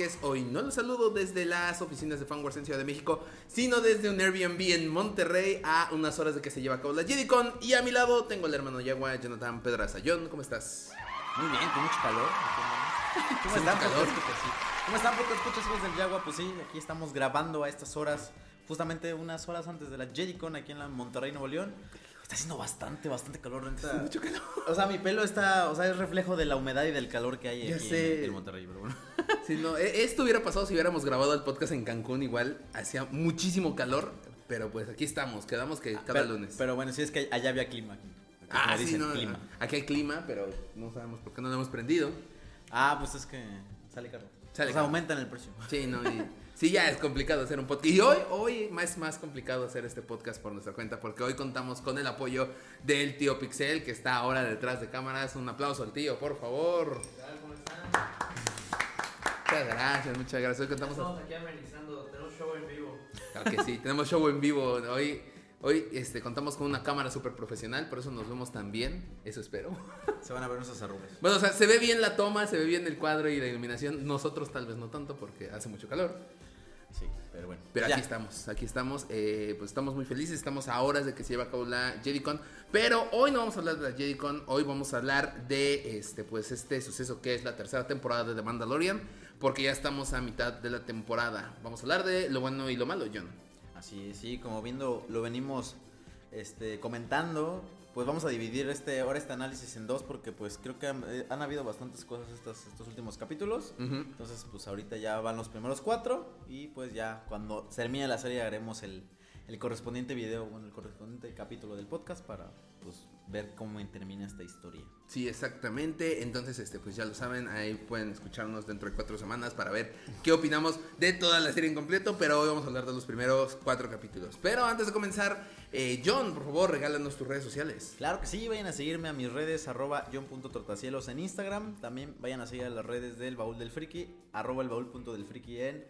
Enríquez. Hoy no los saludo desde las oficinas de Fanwars en Ciudad de México, sino desde un Airbnb en Monterrey a unas horas de que se lleva a cabo la JediCon. Y a mi lado tengo al hermano Yagua, Jonathan Pedraza. John, ¿cómo estás? Muy bien, con mucho calor. ¿Cómo están, calor? ¿Cómo están, porque escuchas hijos del Yagua? Pues sí, aquí estamos grabando a estas horas, justamente unas horas antes de la JediCon aquí en la Monterrey, Nuevo León. Está haciendo bastante, bastante calor. Mucho calor. O sea, mi pelo está, o sea, es reflejo de la humedad y del calor que hay Ya aquí sé. en Monterrey, pero bueno. Si no, e- esto hubiera pasado si hubiéramos grabado el podcast en Cancún igual. Hacía muchísimo calor, pero pues aquí estamos. Quedamos que cada pero, lunes. Pero bueno, sí es que allá había clima. Aquí, ah, como sí, dicen, no, clima. Aquí hay clima, pero no sabemos por qué no lo hemos prendido. Ah, pues es que sale caro. Sale o sea, caro. aumentan el precio. Sí, no, y- sí, ya es complicado hacer un podcast. Y hoy, hoy más, más complicado hacer este podcast por nuestra cuenta, porque hoy contamos con el apoyo del tío Pixel, que está ahora detrás de cámaras. Un aplauso al tío, por favor. ¿Cómo están? Muchas gracias, muchas gracias. Hoy contamos. Estamos aquí amenizando, tenemos show en vivo. Claro que sí, tenemos show en vivo. Hoy, hoy este, contamos con una cámara súper profesional, por eso nos vemos tan bien. Eso espero. Se van a ver nuestras arrugas. Bueno, o sea, se ve bien la toma, se ve bien el cuadro y la iluminación. Nosotros tal vez no tanto, porque hace mucho calor. Sí, pero bueno. Pero Ya. aquí estamos, aquí estamos, eh, pues estamos muy felices, estamos a horas de que se lleve a cabo la JediCon, pero hoy no vamos a hablar de la JediCon, hoy vamos a hablar de este, pues este suceso que es la tercera temporada de The Mandalorian, porque ya estamos a mitad de la temporada. Vamos a hablar de lo bueno y lo malo, John. Así, sí, como viendo, lo venimos este, comentando, pues vamos a dividir este, ahora este análisis en dos porque pues creo que han, eh, han habido bastantes cosas estos, estos últimos capítulos. Entonces pues ahorita ya van los primeros cuatro y pues ya cuando termine la serie haremos el, el correspondiente video, bueno, el correspondiente capítulo del podcast para pues ver cómo termina esta historia. Sí, exactamente. Entonces, este, pues ya lo saben, ahí pueden escucharnos dentro de cuatro semanas para ver qué opinamos de toda la serie en completo. Pero hoy vamos a hablar de los primeros cuatro capítulos. Pero antes de comenzar, eh, John, por favor, regálanos tus redes sociales. Claro que sí, vayan a seguirme a mis redes, arroba john.tortacielos en Instagram. También vayan a seguir a las redes del baúl del friki, arroba el baúl.del friki en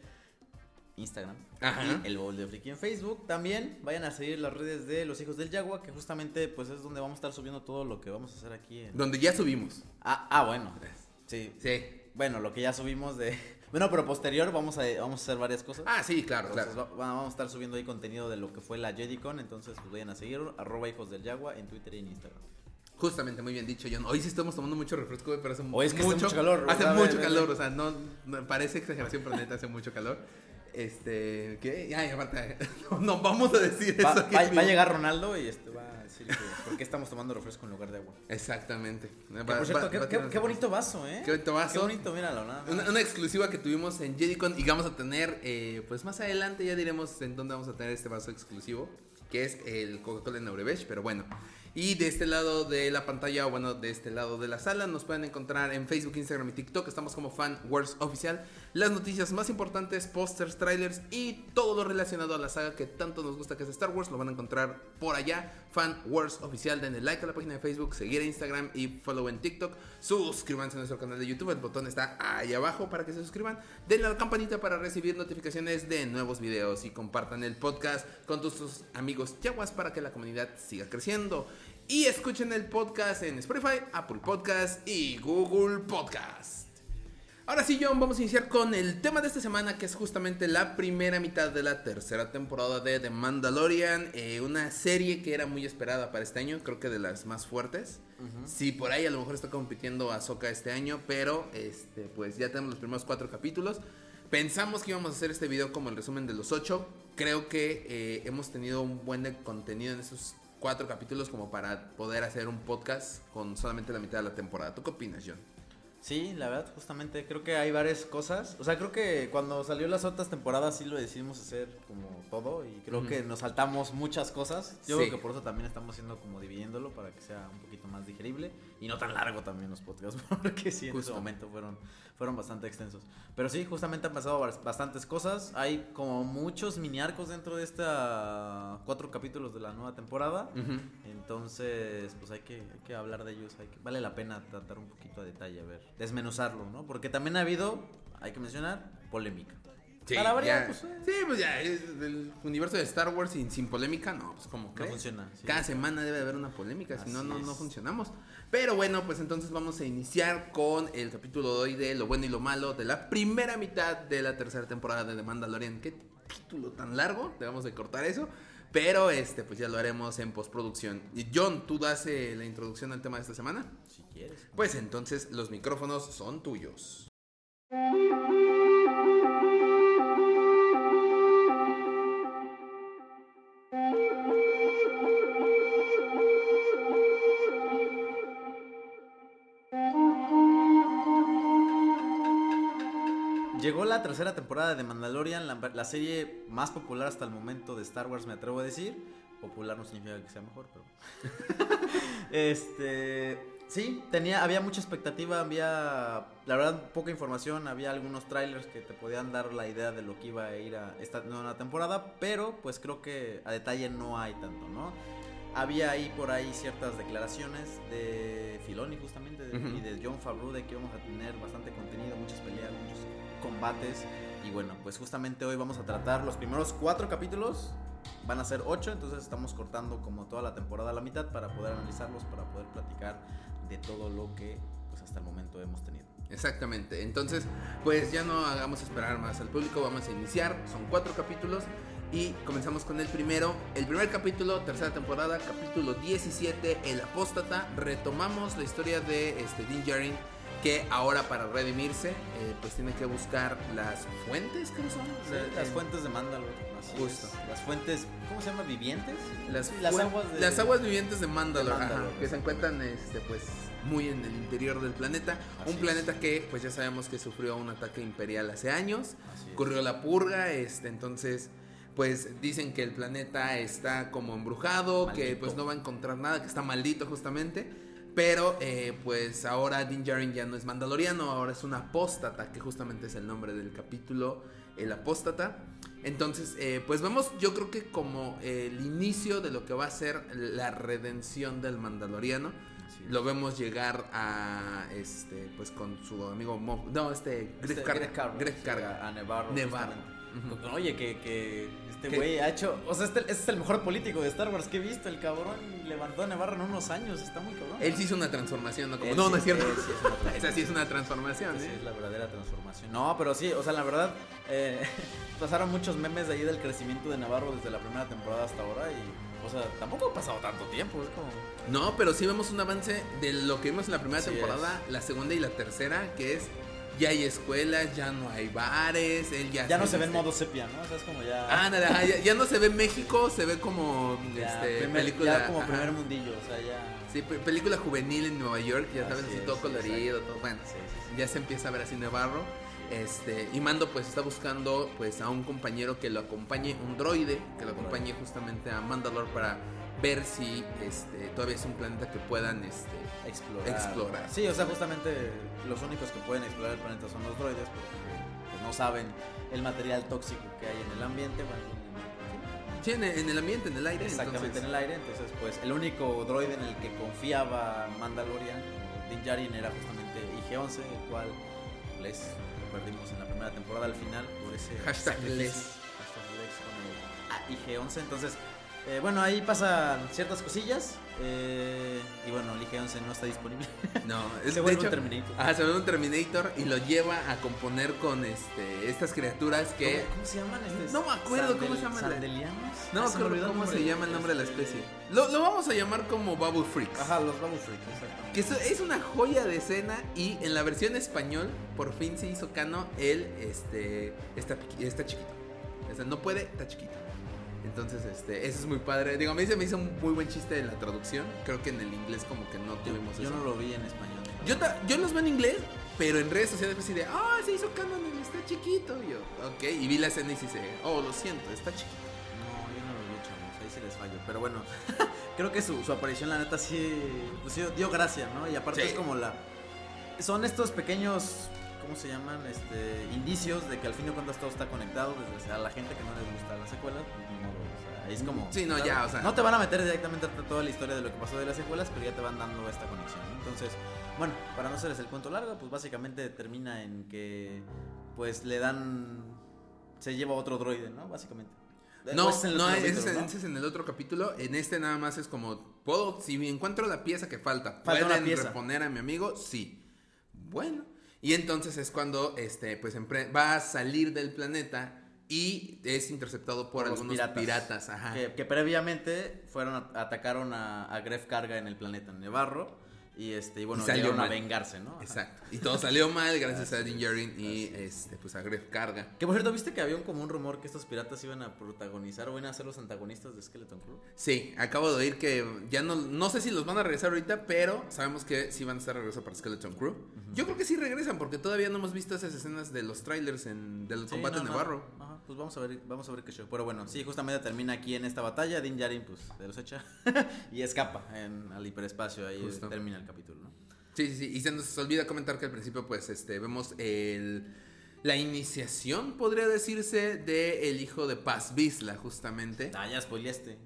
Instagram. Ajá. Y el baúl del friki en Facebook. También vayan a seguir las redes de los hijos del Yagua, que justamente pues es donde vamos a estar subiendo todo lo que vamos a hacer aquí en... Donde ya subimos. Ah, ah, bueno. Sí. Sí. Bueno, lo que ya subimos de... Bueno, pero posterior vamos a, vamos a hacer varias cosas. Ah, sí, claro, Entonces, claro. va- vamos a estar subiendo ahí contenido de lo que fue la JediCon, entonces pues vayan a seguir arroba hijos del Yagua en Twitter y en Instagram. Justamente, muy bien dicho, John. Hoy sí estamos tomando mucho refresco, pero hace Hoy es que hace mucho calor, Hace mucho calor, o sea, no, no- parece exageración, pero neta hace mucho calor. Este, ¿qué? Ay, aparte, no, no vamos a decir Va, eso. aquí va- en va a llegar Ronaldo y este va a decir que por qué estamos tomando refresco en lugar de agua. Exactamente. Que, por cierto, va- qué, qué- qué bonito vaso, ¿eh? Qué bonito vaso. Qué bonito, míralo, nada más. Una, una exclusiva que tuvimos en JediCon y vamos a tener, eh, pues más adelante ya diremos en dónde vamos a tener este vaso exclusivo, que es el Coca-Cola Neurebesh, pero bueno. Y de este lado de la pantalla, o bueno, de este lado de la sala, nos pueden encontrar en Facebook, Instagram y TikTok. Estamos como Fan Wars Oficial. Las noticias más importantes, pósters, trailers y todo lo relacionado a la saga que tanto nos gusta que es Star Wars, lo van a encontrar por allá. Fan Wars Oficial, denle like a la página de Facebook, seguir a Instagram y follow en TikTok. Suscríbanse a nuestro canal de YouTube, el botón está ahí abajo para que se suscriban. Denle la campanita para recibir notificaciones de nuevos videos y compartan el podcast con tus, amigos yaguas para que la comunidad siga creciendo. Y escuchen el podcast en Spotify, Apple Podcast y Google Podcast. Ahora sí, John, vamos a iniciar con el tema de esta semana, que es justamente la primera mitad de la tercera temporada de The Mandalorian, eh, una serie que era muy esperada para este año, creo que de las más fuertes. Sí, por ahí a lo mejor está compitiendo Ahsoka este año, pero este, pues ya tenemos los primeros cuatro capítulos. Pensamos que íbamos a hacer este video como el resumen de los ocho. Creo que eh, hemos tenido un buen de contenido en esos cuatro capítulos como para poder hacer un podcast con solamente la mitad de la temporada. ¿Tú qué opinas, John? Sí, la verdad, justamente creo que hay varias cosas. O sea, creo que cuando salió las otras temporadas sí lo decidimos hacer como todo y creo que nos saltamos muchas cosas. Yo Sí. creo que por eso también estamos haciendo como dividiéndolo para que sea un poquito más digerible y no tan largo también los podcasts, porque sí, en Justo. ese momento fueron, fueron bastante extensos. Pero sí, justamente han pasado bas- bastantes cosas. Hay como muchos mini arcos dentro de esta cuatro capítulos de la nueva temporada. Ujú. Entonces, pues hay que, hay que hablar de ellos, hay que, vale la pena tratar un poquito a detalle, a ver, desmenuzarlo, ¿no? Porque también ha habido, hay que mencionar, polémica. Sí, Para variar, pues, eh. sí, pues ya, es del universo de Star Wars sin, sin polémica, no, pues como que. funciona, sí. Cada semana debe haber una polémica, si no, Así no, no es. funcionamos. Pero bueno, pues entonces vamos a iniciar con el capítulo de hoy de lo bueno y lo malo de la primera mitad de la tercera temporada de The Mandalorian. Qué título tan largo, debemos de cortar eso. Pero este, pues ya lo haremos en postproducción. Y John, ¿tú das eh, la introducción al tema de esta semana? Si quieres. Pues entonces los micrófonos son tuyos. La tercera temporada de Mandalorian, la, la serie más popular hasta el momento de Star Wars, me atrevo a decir. Popular no significa que sea mejor, pero. este. Sí, tenía, había mucha expectativa, había. La verdad, poca información. Había algunos trailers que te podían dar la idea de lo que iba a ir a esta nueva temporada, pero pues creo que a detalle no hay tanto, ¿no? Había ahí por ahí ciertas declaraciones de Filoni justamente de- Ujú. y de John Favreau de que íbamos a tener bastante contenido, muchas peleas, muchos combates. Y bueno, pues justamente hoy vamos a tratar los primeros cuatro capítulos. Van a ser ocho, entonces estamos cortando como toda la temporada a la mitad para poder analizarlos, para poder platicar de todo lo que pues hasta el momento hemos tenido. Exactamente. Entonces, pues ya no hagamos esperar más al público. Vamos a iniciar. Son cuatro capítulos. Y comenzamos con el primero. El primer capítulo, tercera temporada, capítulo 17, El Apóstata. Retomamos la historia de este Din Djarin, que ahora para redimirse, eh, pues tiene que buscar las fuentes, ¿qué son? Sí, las fuentes de Mandalor. así Justo. es. Las fuentes, ¿cómo se llama? ¿Vivientes? Las, las aguas de- las aguas vivientes de Mandalore, de Mandalore, ajá, que se encuentran este, pues, muy en el interior del planeta. Así un es. planeta que pues ya sabemos que sufrió un ataque imperial hace años. Así es. Ocurrió la purga, este, entonces pues dicen que el planeta está como embrujado, que pues no va a encontrar nada, que está maldito justamente. Pero eh, pues ahora Din Djarin ya no es mandaloriano, ahora es un apóstata, que justamente es el nombre del capítulo, el apóstata. Entonces, eh, pues vemos yo creo que como el inicio de lo que va a ser la redención del mandaloriano. Lo vemos llegar a este pues con su amigo Mo- no, este Greg Este, Carga, Greg Carga, Greg Carga. A Nevarro. Nevarro. Oye, que, que este güey ha hecho. O sea, este, este es el mejor político de Star Wars que he visto. El cabrón levantó a Nevarro en unos años. Está muy cabrón. Él sí hizo una transformación, no como Él No, sí- no es cierto. sí es. Esa sí es una transformación, Esa sí ¿eh? es la verdadera transformación. No, pero sí, o sea, la verdad, eh, pasaron muchos memes de ahí del crecimiento de Navarro desde la primera temporada hasta ahora y, o sea, tampoco ha pasado tanto tiempo, es como... No, pero sí vemos un avance de lo que vimos en la primera Así temporada, la segunda y la tercera, que es ya hay escuelas, ya no hay bares, él ya Ya no se ve en viste- modo sepia, ¿no? O sea, es como ya... Ah, nada, ya, ya no se ve México, se ve como ya, este, primer- película ya como ajá. primer mundillo, o sea, ya... Sí, pe- película juvenil en Nueva York, ya sabes, Así así es, todo colorido, exacto. todo, bueno, Sí, sí, sí. ya se empieza a ver así Navarro. Este, y Mando pues está buscando pues a un compañero que lo acompañe, un droide, que lo acompañe justamente a Mandalore para ver si este todavía es un planeta que puedan este Explorar. Explorar. Sí, o sea, justamente los únicos que pueden explorar el planeta son los droides porque pues, no saben el material tóxico que hay en el ambiente. Bueno, en- sí, en, el- en el ambiente, en el aire. Exactamente entonces- en el aire, entonces pues el único droide en el que confiaba Mandalorian, Din Djarin, era justamente IG-11, el cual les lo perdimos en la primera temporada al final por ese Hashtag les. Hashtag les con el IG-11, entonces eh, bueno, ahí pasan ciertas cosillas eh, y bueno, el IG-11 no está disponible. No, es Se vuelve un Terminator. Ajá, se vuelve un Terminator y lo lleva a componer con este estas criaturas que ¿Cómo, cómo se llaman? Este, No me acuerdo cómo se sandel- llama la- ¿Sandelianos? no Ah, me me acuerdo el cómo se llama el nombre de la especie. Lo, lo vamos a llamar como Bubble Freaks. Ajá, los Babu Freak, exactamente. Que es, es una joya de escena y en la versión español por fin se hizo cano él este está, está chiquito. O sea, no puede, está chiquito. Entonces, este, eso es muy padre. Digo, a mí se me hizo un muy buen chiste de la traducción. Creo que en el inglés como que no Yo, tuvimos yo eso. no lo vi en español. Yo, ta- yo los veo en inglés, pero en redes sociales fue así de, ah, se hizo canon, está chiquito. Y yo, ok, y vi la escena y se, oh, lo siento, está chiquito. No, yo no lo vi, chavos. Ahí sí les fallo. Pero bueno, creo que su, su aparición, la neta, sí, pues, sí dio gracia, ¿no? Y aparte Sí. es como la. Son estos pequeños. ¿Cómo se llaman? Este, indicios de que al fin de cuentas todo está conectado. Desde a la gente que no les gusta las secuelas, ahí es como. Sí, no, ya, o sea. No te van a meter directamente a toda la historia de lo que pasó de las secuelas, pero ya te van dando esta conexión. Entonces, bueno, para no hacerles el cuento largo, pues básicamente termina en que pues le dan se lleva otro droide, ¿no? Básicamente. No, ¿O es en el no, ese es, capítulo, en- ¿no? ese es en el otro capítulo. En este nada más es como, puedo, si encuentro la pieza que falta, ¿pueden pieza. reponer a mi amigo? Sí. Bueno. Y entonces es cuando, este, pues, va a salir del planeta y es interceptado por, algunos piratas. ajá. Que, que previamente fueron atacaron a, a Gref Carga en el planeta Nevarro. Y este, y bueno, Y salió a vengarse, ¿no? Ajá. Exacto. Y todo salió mal gracias a Din Djarin y, este, pues, a Gref Carga. Que por cierto, ¿viste que había un, como un rumor que estos piratas iban a protagonizar o iban a ser los antagonistas de Skeleton Crew? Sí, acabo de oír que ya no, no sé si los van a regresar ahorita, pero sabemos que sí van a estar de regreso para Skeleton Crew. Yo creo que sí regresan porque todavía no hemos visto esas escenas de los trailers en, del Sí, combate no, no. Navarro. Ajá, pues vamos a ver, vamos a ver qué show. Pero bueno, sí, justamente termina aquí en esta batalla. Din Djarin, pues, de los echa y escapa en, al hiperespacio. Ahí Justo. termina el capítulo, ¿no? Sí, sí, sí. Y se nos olvida comentar que al principio, pues, este, vemos el, la iniciación, podría decirse, de el hijo de Paz Vizla, justamente. Ah, ya spoileaste.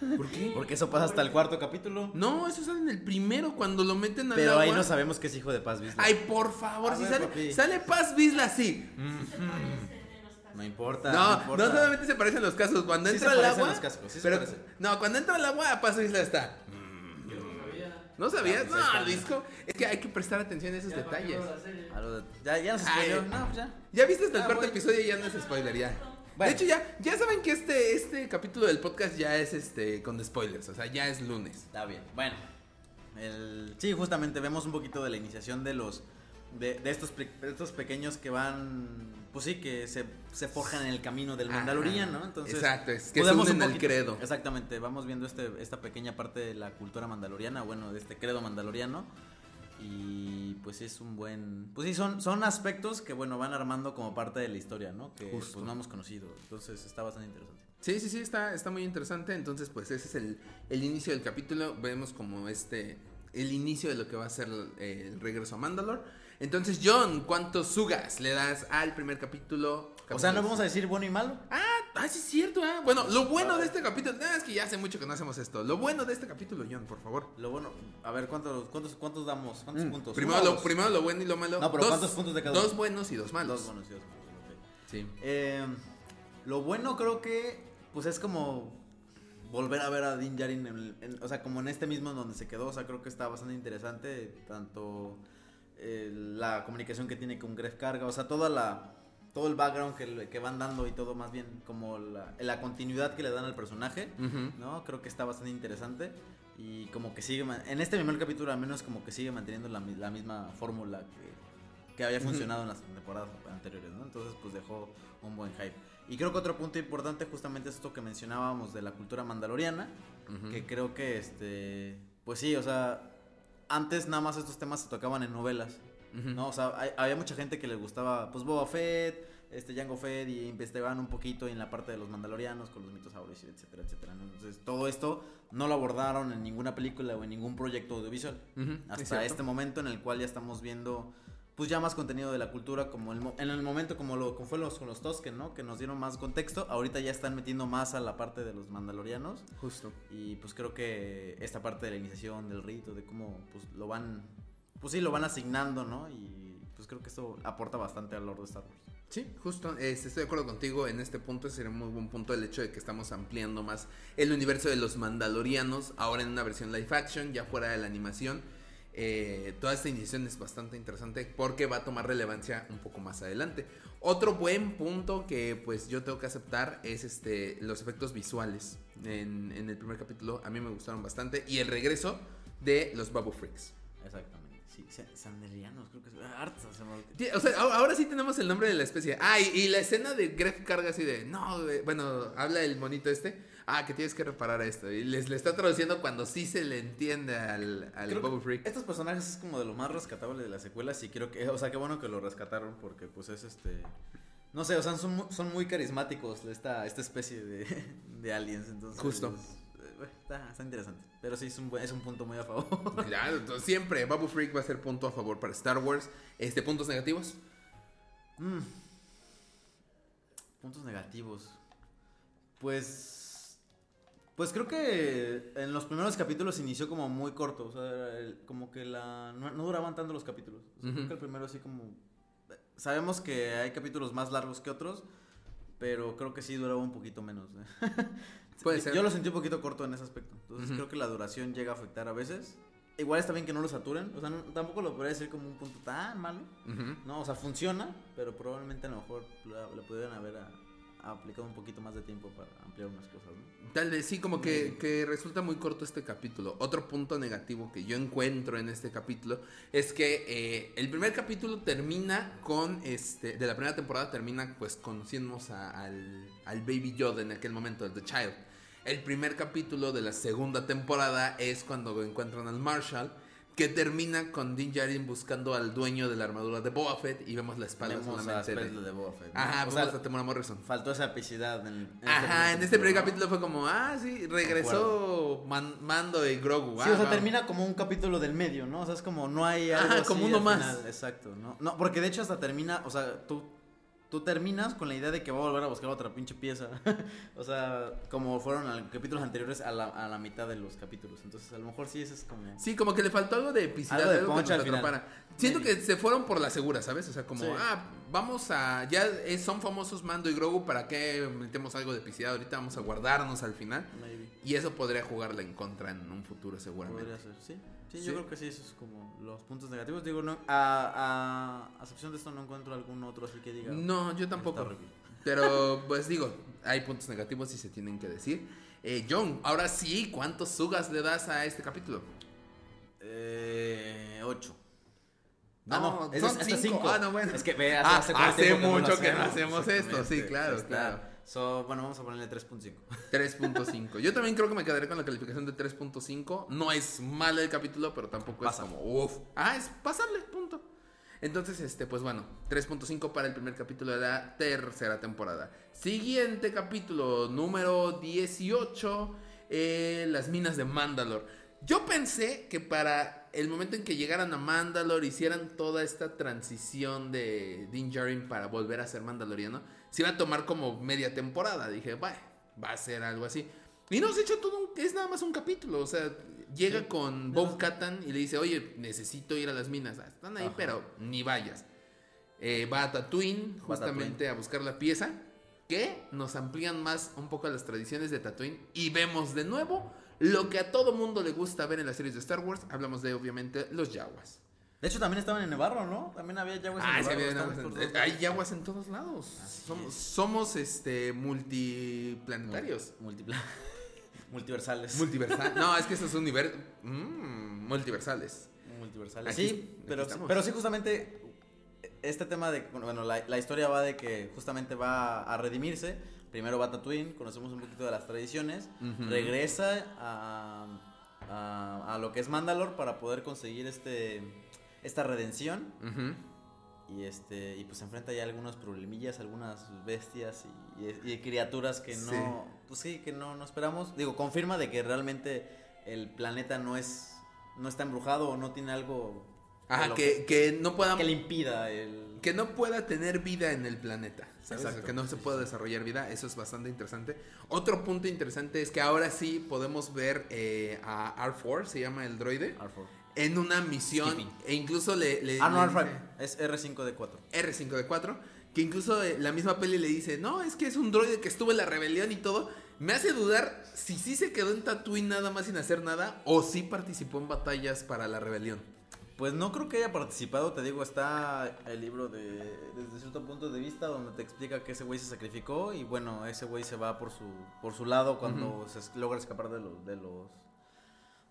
¿Por qué? Porque eso pasa hasta el cuarto capítulo. No, eso sale en el primero cuando lo meten al Pero agua. ahí no sabemos que es hijo de Paz Vizla. Ay, por favor, A si ver, sale, papi. sale Paz Vizla así. No importa. No, no, importa. solamente se parecen los cascos. Cuando Sí entra se al agua. los cascos, sí se pero, parecen. no, cuando entra al agua, Paz Vizla está. ¿No sabías? Ah, No, está. disco. Es que hay que prestar atención a esos Ya, ¿para qué detalles. de- Ya, ya nos Ay. spoileó. No, pues ya. Ya viste hasta el Ah, cuarto voy. episodio y ya no es spoiler, ya. Bueno. De hecho, ya, ya saben que este, este capítulo del podcast ya es este con spoilers. O sea, ya es lunes. Está bien. Bueno. El... Sí, justamente vemos un poquito de la iniciación de los. De, de estos, pe- estos pequeños que van. Pues sí, que se, se forjan en el camino del. Mandalorian, ¿no? Entonces. Exacto, es que se unen al credo. Exactamente, vamos viendo este, esta pequeña parte de la cultura mandaloriana, bueno, de este credo mandaloriano. Y pues es un buen. Pues sí, son, son aspectos que, bueno, van armando como parte de la historia, ¿no? Que Justo. pues no hemos conocido. Entonces está bastante interesante. Sí, sí, sí, está, está muy interesante. Entonces, pues ese es el, el inicio del capítulo. Vemos como este, el inicio de lo que va a ser el, el regreso a Mandalore. Entonces, John, ¿cuántos sugas le das al primer capítulo? O sea, no vamos a decir bueno y malo. Ah, ah, sí es cierto, ah. Bueno, lo bueno de este capítulo, ah, es que ya hace mucho que no hacemos esto. Lo bueno de este capítulo, John, por favor. Lo bueno, a ver, ¿cuántos, cuántos, cuántos damos? ¿Cuántos puntos? Mm, Primero ¿Uno o lo, dos? primero lo bueno y lo malo. No, pero ¿cuántos puntos de cada Dos uno? buenos y dos malos. Dos buenos y dos malos, ok. Sí. Eh, lo bueno creo que, pues es como volver a ver a Din Djarin, en en- o sea, como en este mismo en donde se quedó, o sea, creo que está bastante interesante, tanto eh, la comunicación que tiene con Gref Carga, o sea, toda la, todo el background que, que van dando y todo más bien como la, la continuidad que le dan al personaje. ¿no? Creo que está bastante interesante y como que sigue, en este primer capítulo al menos como que sigue manteniendo la, la misma fórmula que, que había funcionado en las temporadas anteriores, ¿no? Entonces pues dejó un buen hype. Y creo que otro punto importante justamente es esto que mencionábamos de la cultura mandaloriana, que creo que este, pues sí, o sea, antes nada más estos temas se tocaban en novelas. ¿no? O sea, hay- había mucha gente que les gustaba, pues, Boba Fett, este, Jango Fett, y investigaban un poquito en la parte de los mandalorianos, con los mitosaurios, y etcétera, etcétera, ¿no? Entonces, todo esto no lo abordaron en ninguna película o en ningún proyecto audiovisual. Es Hasta este momento en el cual ya estamos viendo, pues, ya más contenido de la cultura, como el mo- en el momento como lo como fue los, con los Tosken, ¿no? Que nos dieron más contexto. Ahorita ya están metiendo más a la parte de los mandalorianos. Justo. Y pues creo que esta parte de la iniciación, del rito, de cómo pues lo van, pues sí, lo van asignando, ¿no? Y pues creo que esto aporta bastante al Lord de Star Wars. Sí, justo, este, estoy de acuerdo contigo en este punto, sería un muy buen punto el hecho de que estamos ampliando más el universo de los mandalorianos, ahora en una versión live action, ya fuera de la animación. Eh, toda esta iniciación es bastante interesante porque va a tomar relevancia un poco más adelante. Otro buen punto que pues yo tengo que aceptar es este los efectos visuales en, en el primer capítulo, a mí me gustaron bastante y el regreso de los Babu Freaks. Exactamente. Sí, sanderianos, creo que es. Arts, se me- Sí, O sea, ahora sí tenemos el nombre de la especie. Ah, y, y la escena de Gref carga así de, no, güey", bueno, habla el monito este, ah, que tienes que reparar esto. Y les le está traduciendo cuando sí se le entiende al, al Boba Freak. Estos personajes es como de lo más rescatable de las secuelas y creo que, o sea, qué bueno que lo rescataron porque pues es este... No sé, o sea, son, son muy carismáticos esta, esta especie de, de aliens, entonces... Justo. bueno, Está, está interesante, pero sí es un, es un punto muy a favor. Claro, entonces siempre Babu Freak va a ser punto a favor para Star Wars. Este, puntos negativos. Mm. Puntos negativos. Pues. Pues creo que en los primeros capítulos inició como muy corto. O sea, el- como que la. No, no duraban tanto los capítulos. O sea, Ujú. Creo que el primero así como. Sabemos que hay capítulos más largos que otros. pero creo que sí duraba un poquito menos. ¿eh? Puede Yo- ser. Yo lo sentí un poquito corto en ese aspecto. Entonces creo que la duración llega a afectar a veces. Igual está bien que no lo saturen. O sea, no- tampoco lo podría decir como un punto tan malo. No, o sea, funciona, pero probablemente a lo mejor lo- le pudieran haber a- aplicado un poquito más de tiempo para ampliar unas cosas, ¿no? Tal vez sí, como que, que resulta muy corto este capítulo. Otro punto negativo que yo encuentro en este capítulo es que eh, el primer capítulo termina con, este, de la primera temporada termina pues conociéndonos a- al, al Baby Yoda en aquel momento, el The Child. El primer capítulo de la segunda temporada es cuando encuentran al Marshall, que termina con Din Djarin buscando al dueño de la armadura de Boba Fett y vemos la espalda Vemos solamente de... Spell de Boba Fett, ¿no? Ajá, o sea, a Temuera Morrison. faltó esa epicidad en, en Ajá, en este primer capítulo fue como, ah, sí, regresó Man- Mando y Grogu. Sí, ah, o sea, va. termina como un capítulo del medio, ¿no? O sea, es como no hay algo Ajá, así como uno al más. final, Exacto, ¿no? No, porque de hecho hasta termina, o sea, tú, tú terminas con la idea de que va a volver a buscar otra pinche pieza. o sea, como fueron a capítulos anteriores a la, a la mitad de los capítulos. Entonces, a lo mejor sí, eso es como... Sí, como que le faltó algo de epicidad, Algo de algo, punch que nos al final. atrapara. Siento que se fueron por la segura, ¿sabes? O sea, como, Sí. ah, vamos a. Ya es- son famosos Mando y Grogu, ¿para qué metemos algo de epicidad? Ahorita vamos a guardarnos al final. Maybe. Y eso podría jugarle en contra en un futuro, seguramente. Podría ser, sí. Sí, Sí. yo creo que sí, esos es como los puntos negativos. Digo, no, a, a, a excepción de esto no encuentro algún otro así que diga... No, yo "Está tampoco. horrible". Pero, pues digo, hay puntos negativos y se tienen que decir. Eh, John, ahora sí, ¿cuántos sugas le das a este capítulo? Eh, ocho. No, Ah, es- son es cinco. Ah, no, bueno. Es que ve, Ah, hace, tiempo mucho que no hacemos esto, sí, claro, claro. So, bueno, vamos a ponerle 3.5. 3.5. Yo también creo que me quedaré con la calificación de 3.5. No es mal el capítulo, pero tampoco Pasa. es como uff. Ah, es pasable, punto. Entonces, este, pues bueno, 3.5 para el primer capítulo de la tercera temporada. Siguiente capítulo, número 18, eh, las minas de Mandalore. Yo pensé que para el momento en que llegaran a Mandalore, hicieran toda esta transición de Din Djarin para volver a ser mandaloriano, se iba a tomar como media temporada. Dije, "Bah, va a ser algo así. Y no, se echa todo un, es nada más un capítulo. O sea, llega Sí. con Bob Katan y le dice, oye, necesito ir a las minas. Ah, Están ahí, Ajá. pero ni vayas. Eh, va a Tatooine, a justamente a buscar la pieza. Que nos amplían más un poco las tradiciones de Tatooine. Y vemos de nuevo lo que a todo mundo le gusta ver en las series de Star Wars. Hablamos de, obviamente, los yaguas. De hecho, también estaban en Nevarro, ¿no? También había yaguas Ah, en sí, Nevarro. había en- todos eh, hay yaguas en todos lados. Somos, es. somos este multiplanetarios. Multipla- Multiversales. Multiversal. No, es que esos son univer- mm, multiversales. Multiversales. Aquí- sí, pero, sí, justamente este tema de. Bueno, la, la historia va de que justamente va a redimirse. Primero va Tatooine, conocemos un poquito de las tradiciones. Regresa a, a, a lo que es Mandalore para poder conseguir este esta redención. Y este y pues se enfrenta ya a algunos problemillas, algunas bestias y, y- y criaturas que no, Sí. pues sí, que no, no esperamos. Digo, confirma de que realmente el planeta no es no está embrujado o no tiene algo Ajá, que, que no pueda que le impida el que no pueda tener vida en el planeta, ¿sabes? Exacto. Que no se pueda desarrollar vida, eso es bastante interesante. Otro punto interesante es que ahora sí podemos ver eh, a R4, se llama el droide, R4. en una misión e incluso le, le- Ah, no, le R5, dice- es R5D4. R5D4, que incluso eh, la misma peli le dice, no, es que es un droide que estuvo en la rebelión y todo. Me hace dudar si sí se quedó en Tatooine nada más sin hacer nada o si participó en batallas para la rebelión. Pues no creo que haya participado, te digo, está el libro de desde cierto punto de vista donde te explica que ese güey se sacrificó y bueno, ese güey se va por su por su lado cuando se logra escapar de los de los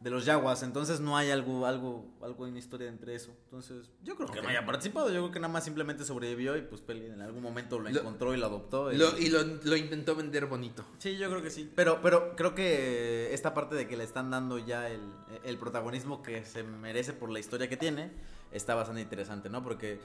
de los yaguas, entonces no hay algo algo algo en historia entre eso. Entonces, yo creo que no haya participado, yo creo que nada más simplemente sobrevivió y pues en algún momento lo Lo- encontró y lo adoptó. y- Lo- y lo, lo intentó vender bonito. Sí, yo creo que sí. Pero, pero creo que esta parte de que le están dando ya el, el protagonismo que se merece por la historia que tiene está bastante interesante, ¿no? Porque,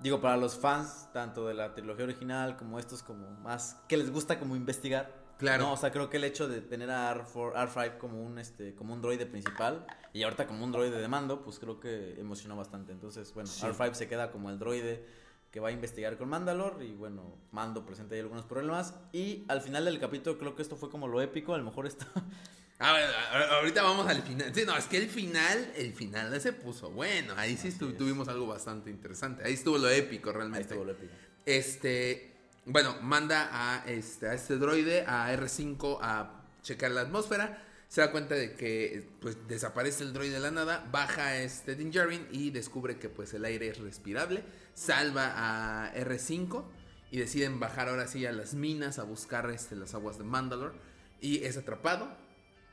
digo, para los fans, tanto de la trilogía original como estos, como más que les gusta como investigar. Claro. No, o sea, creo que el hecho de tener a R4, R5 como un, este, como un droide principal y ahorita como un droide de mando, pues creo que emocionó bastante. Entonces, bueno, Sí. R5 se queda como el droide que va a investigar con Mandalore y bueno, Mando presenta ahí algunos problemas y al final del capítulo creo que esto fue como lo épico, a lo mejor esto A ver, ahorita vamos al final. Sí, no, es que el final, el final se puso bueno. Ahí sí estu- tuvimos algo bastante interesante. Ahí estuvo lo épico ahí realmente. estuvo lo épico. Este, bueno, manda a este, a este droide, a R5, a checar la atmósfera. Se da cuenta de que pues desaparece el droide de la nada, baja este Din Djarin y descubre que pues el aire es respirable, salva a R5 y deciden bajar ahora sí a las minas a buscar este, las aguas de Mandalore y es atrapado.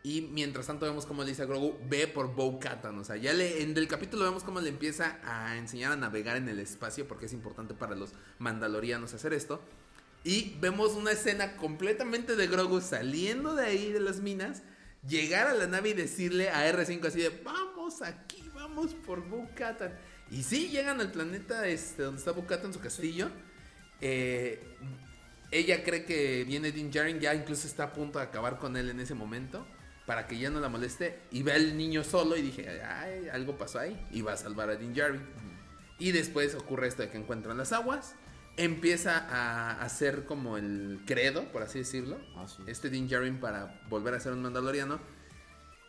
Y mientras tanto vemos como Lisa Grogu ve por Bo Katan. O sea, ya le, en el capítulo vemos cómo le empieza a enseñar a navegar en el espacio. Porque es importante para los mandalorianos hacer esto. Y vemos una escena completamente de Grogu saliendo de ahí de las minas. Llegar a la nave y decirle a R5 así de vamos aquí, vamos por Bo Katan. Y sí, llegan al planeta este, donde está Bo Katan, su castillo. Eh, ella cree que viene Din Djarin, ya incluso está a punto de acabar con él en ese momento para que ya no la moleste y ve al niño solo y dije, ay, algo pasó ahí y va a salvar a Din Djarin. Y después ocurre esto de que encuentran las aguas, empieza a hacer como el credo, por así decirlo, Ah, sí. este Din Djarin para volver a ser un mandaloriano,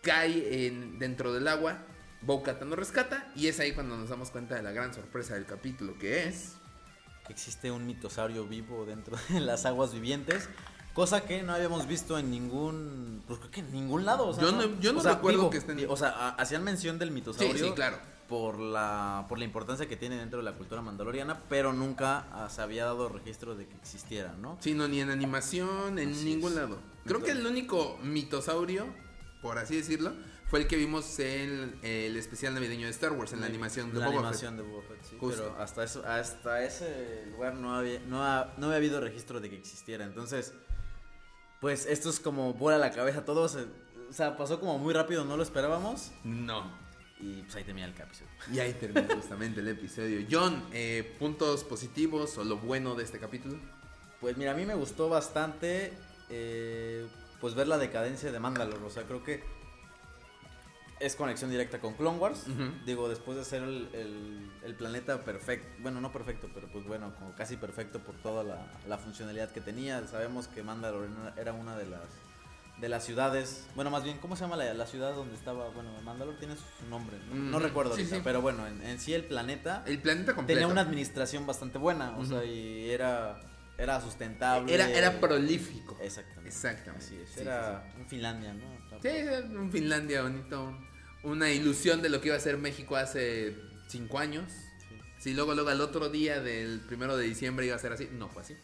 cae en, dentro del agua, Bo-Katan lo rescata y es ahí cuando nos damos cuenta de la gran sorpresa del capítulo que es... que existe un mitosaurio vivo dentro de las aguas vivientes. Cosa que no habíamos visto en ningún. Pues creo que en ningún lado. o sea, Yo no- yo no o sea, recuerdo que estén- O sea, hacían mención del Sí, mitosaurio. sí, claro. Por la, por la importancia que tiene dentro de la cultura mandaloriana, pero nunca ah, se había dado registro de que existiera, ¿no? Sí, no, ni en animación, en Así ningún es. lado. Creo que el único mitosaurio, por así decirlo, fue el que vimos en el especial navideño de Star Wars, en la animación de la Boba animación de Boba Fett, sí, Justo. pero hasta eso hasta ese lugar no había no, ha- no había habido registro de que existiera entonces pues esto es como vuela la cabeza a todos o sea pasó como muy rápido no lo esperábamos. No. Y pues ahí termina el capítulo Y ahí termina justamente el episodio. John, eh, puntos positivos o lo bueno de este capítulo. pues mira a mí me gustó bastante eh, pues ver la decadencia de Mandalore o sea creo que es conexión directa con Clone Wars. Digo, después de ser el, el- el planeta perfecto, bueno, no perfecto, pero pues bueno, como casi perfecto por toda la, la funcionalidad que tenía. Sabemos que Mandalore era una de las de las ciudades, bueno, más bien, ¿cómo se llama la, la ciudad donde estaba? Bueno, Mandalore tiene su nombre, no, recuerdo sí, ahorita, sí. pero bueno, en, en sí el planeta El planeta completo. tenía una administración bastante buena, o sea, y era, era sustentable. Era, era prolífico. Exactamente. Exactamente. Así es, Sí, era un Finlandia, ¿no? Sí, era un Finlandia bonito. un- Una ilusión de lo que iba a ser México hace cinco años. Si luego, luego al otro día del primero de diciembre iba a ser así. No fue así.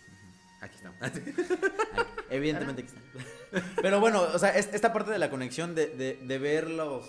Aquí estamos. Evidentemente que está. Pero bueno, o sea, es- esta parte de la conexión de, de, de ver los.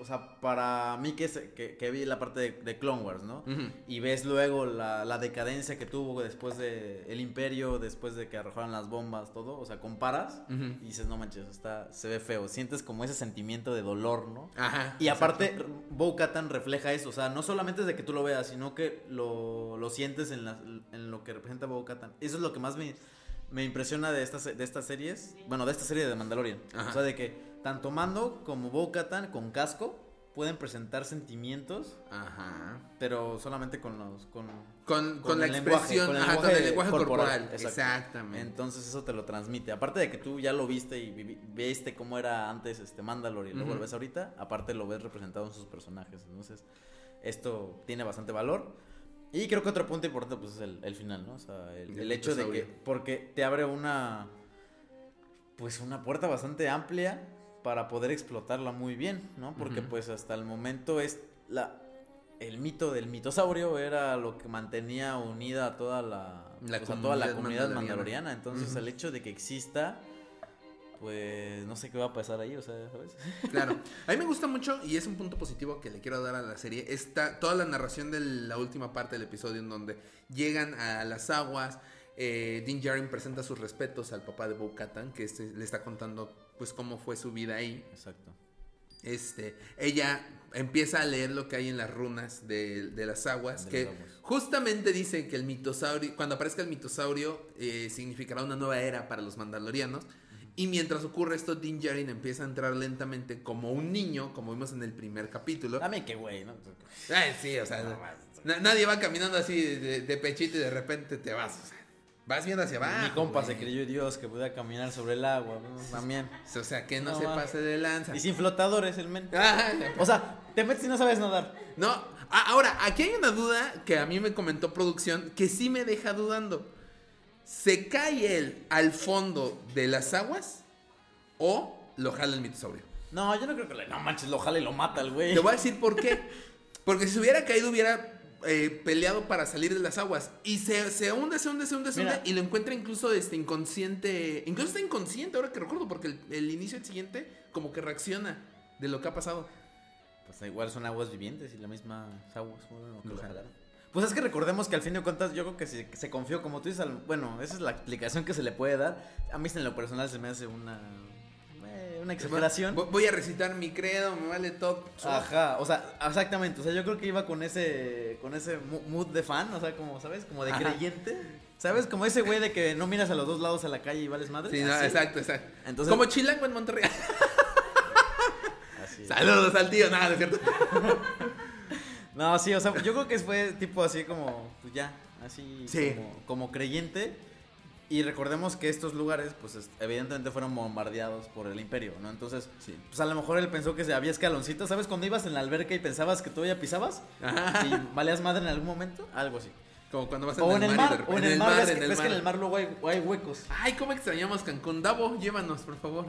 O sea, para mí que, es- que, que vi la parte de, de Clone Wars, ¿no? Y ves luego la, la decadencia que tuvo después de el Imperio, después de que arrojaron las bombas, todo. O sea, comparas y dices, no manches, está, se ve feo. Sientes como ese sentimiento de dolor, ¿no? Ajá. Y aparte, Bo Katan refleja eso. O sea, no solamente es de que tú lo veas, sino que lo, lo sientes en, la- en lo que representa Bo Katan. Eso es lo que más me, me impresiona de estas, de estas series. Bueno, de esta serie de Mandalorian. Ajá. O sea, de que tanto Mando como Bo Katan con casco pueden presentar sentimientos, Ajá. pero solamente con los. Con, Con, con, con la el lenguaje, expresión, con el ajá, con lenguaje el lenguaje corporal. exacto. Exactamente. Entonces eso te lo transmite. Aparte de que tú ya lo viste y viste cómo era antes este Mandalore y luego lo ves ahorita, aparte lo ves representado en sus personajes. Entonces, esto tiene bastante valor. Y creo que otro punto importante pues es el, el final, ¿no? O sea, el, hecho de que porque te abre una pues una puerta bastante amplia para poder explotarla muy bien, ¿no? Porque pues hasta el momento es la el mito del mitosaurio era lo que mantenía unida a toda la, La pues, a toda la comunidad mandaloriana. mandaloriana. Entonces el hecho de que exista, pues no sé qué va a pasar ahí, o sea, ¿sabes? Claro. A mí me gusta mucho y es un punto positivo que le quiero dar a la serie. Está toda la narración de la última parte del episodio en donde llegan a las aguas. Eh, Din Djarin presenta sus respetos al papá de Bo Katan, que este, le está contando pues cómo fue su vida ahí. Exacto. Este, ella empieza a leer lo que hay en las runas de, de las aguas, De que justamente dice que el mitosaurio, cuando aparezca el mitosaurio, eh, significará una nueva era para los mandalorianos. Y mientras ocurre esto, Din Djarin empieza a entrar lentamente como un niño, como vimos en el primer capítulo. Dame que güey, ¿no? Ay, sí, o sea, na- nadie va caminando así de, de pechito y de repente te vas. o sea, vas viendo hacia abajo. Mi compa se creyó Dios que podía caminar sobre el agua, ¿no? también. O sea, que no, No, se pase de lanza. Y sin flotadores el men. Ay, O sea, te metes y no sabes nadar. No, ahora, aquí hay una duda que a mí me comentó producción que sí me deja dudando. ¿Se cae él al fondo de las aguas o lo jala el mitosaurio? No, yo no creo que le. No manches, lo jala y lo mata el güey. Te voy a decir por qué. Porque si se hubiera caído, hubiera eh, peleado para salir de las aguas. Y se, se hunde, se hunde, se hunde, se hunde. Y lo encuentra incluso este, inconsciente. Incluso está inconsciente, ahora que recuerdo, porque el, el inicio del siguiente, como que reacciona de lo que ha pasado. Pues igual son aguas vivientes y la misma aguas fueron lo que lo jalaron. Pues es que recordemos que al fin de cuentas yo creo que se, confió, como tú dices, al- bueno, esa es la explicación que se le puede dar. A mí en lo personal se me hace una, eh, una exageración. Vo- Voy a recitar mi credo, me vale todo. Ajá, o sea, exactamente, o sea, yo creo que iba con ese, con ese mood de fan, o sea, como, ¿sabes? Como de Ajá. creyente, ¿sabes? Como ese güey de que no miras a los dos lados a la calle y vales madre. Sí, no, exacto, exacto. Entonces- Como Chilango en Monterrey. Así. Saludos al tío, nada, ¿no es cierto? No, sí, o sea, yo creo que fue tipo así como, pues ya, así Sí. como, como creyente. Y recordemos que estos lugares, pues es- evidentemente fueron bombardeados por el imperio, ¿no? Entonces, Sí. pues a lo mejor él pensó que había escaloncitos, ¿sabes? Cuando ibas en la alberca y pensabas que todavía pisabas Ajá. y valías madre en algún momento, algo así. Como cuando vas O en el mar, y de o en repente- el mar, ves, en el ves que en mar. el mar luego hay, hay huecos. Ay, cómo extrañamos Cancún. Davo, llévanos, por favor.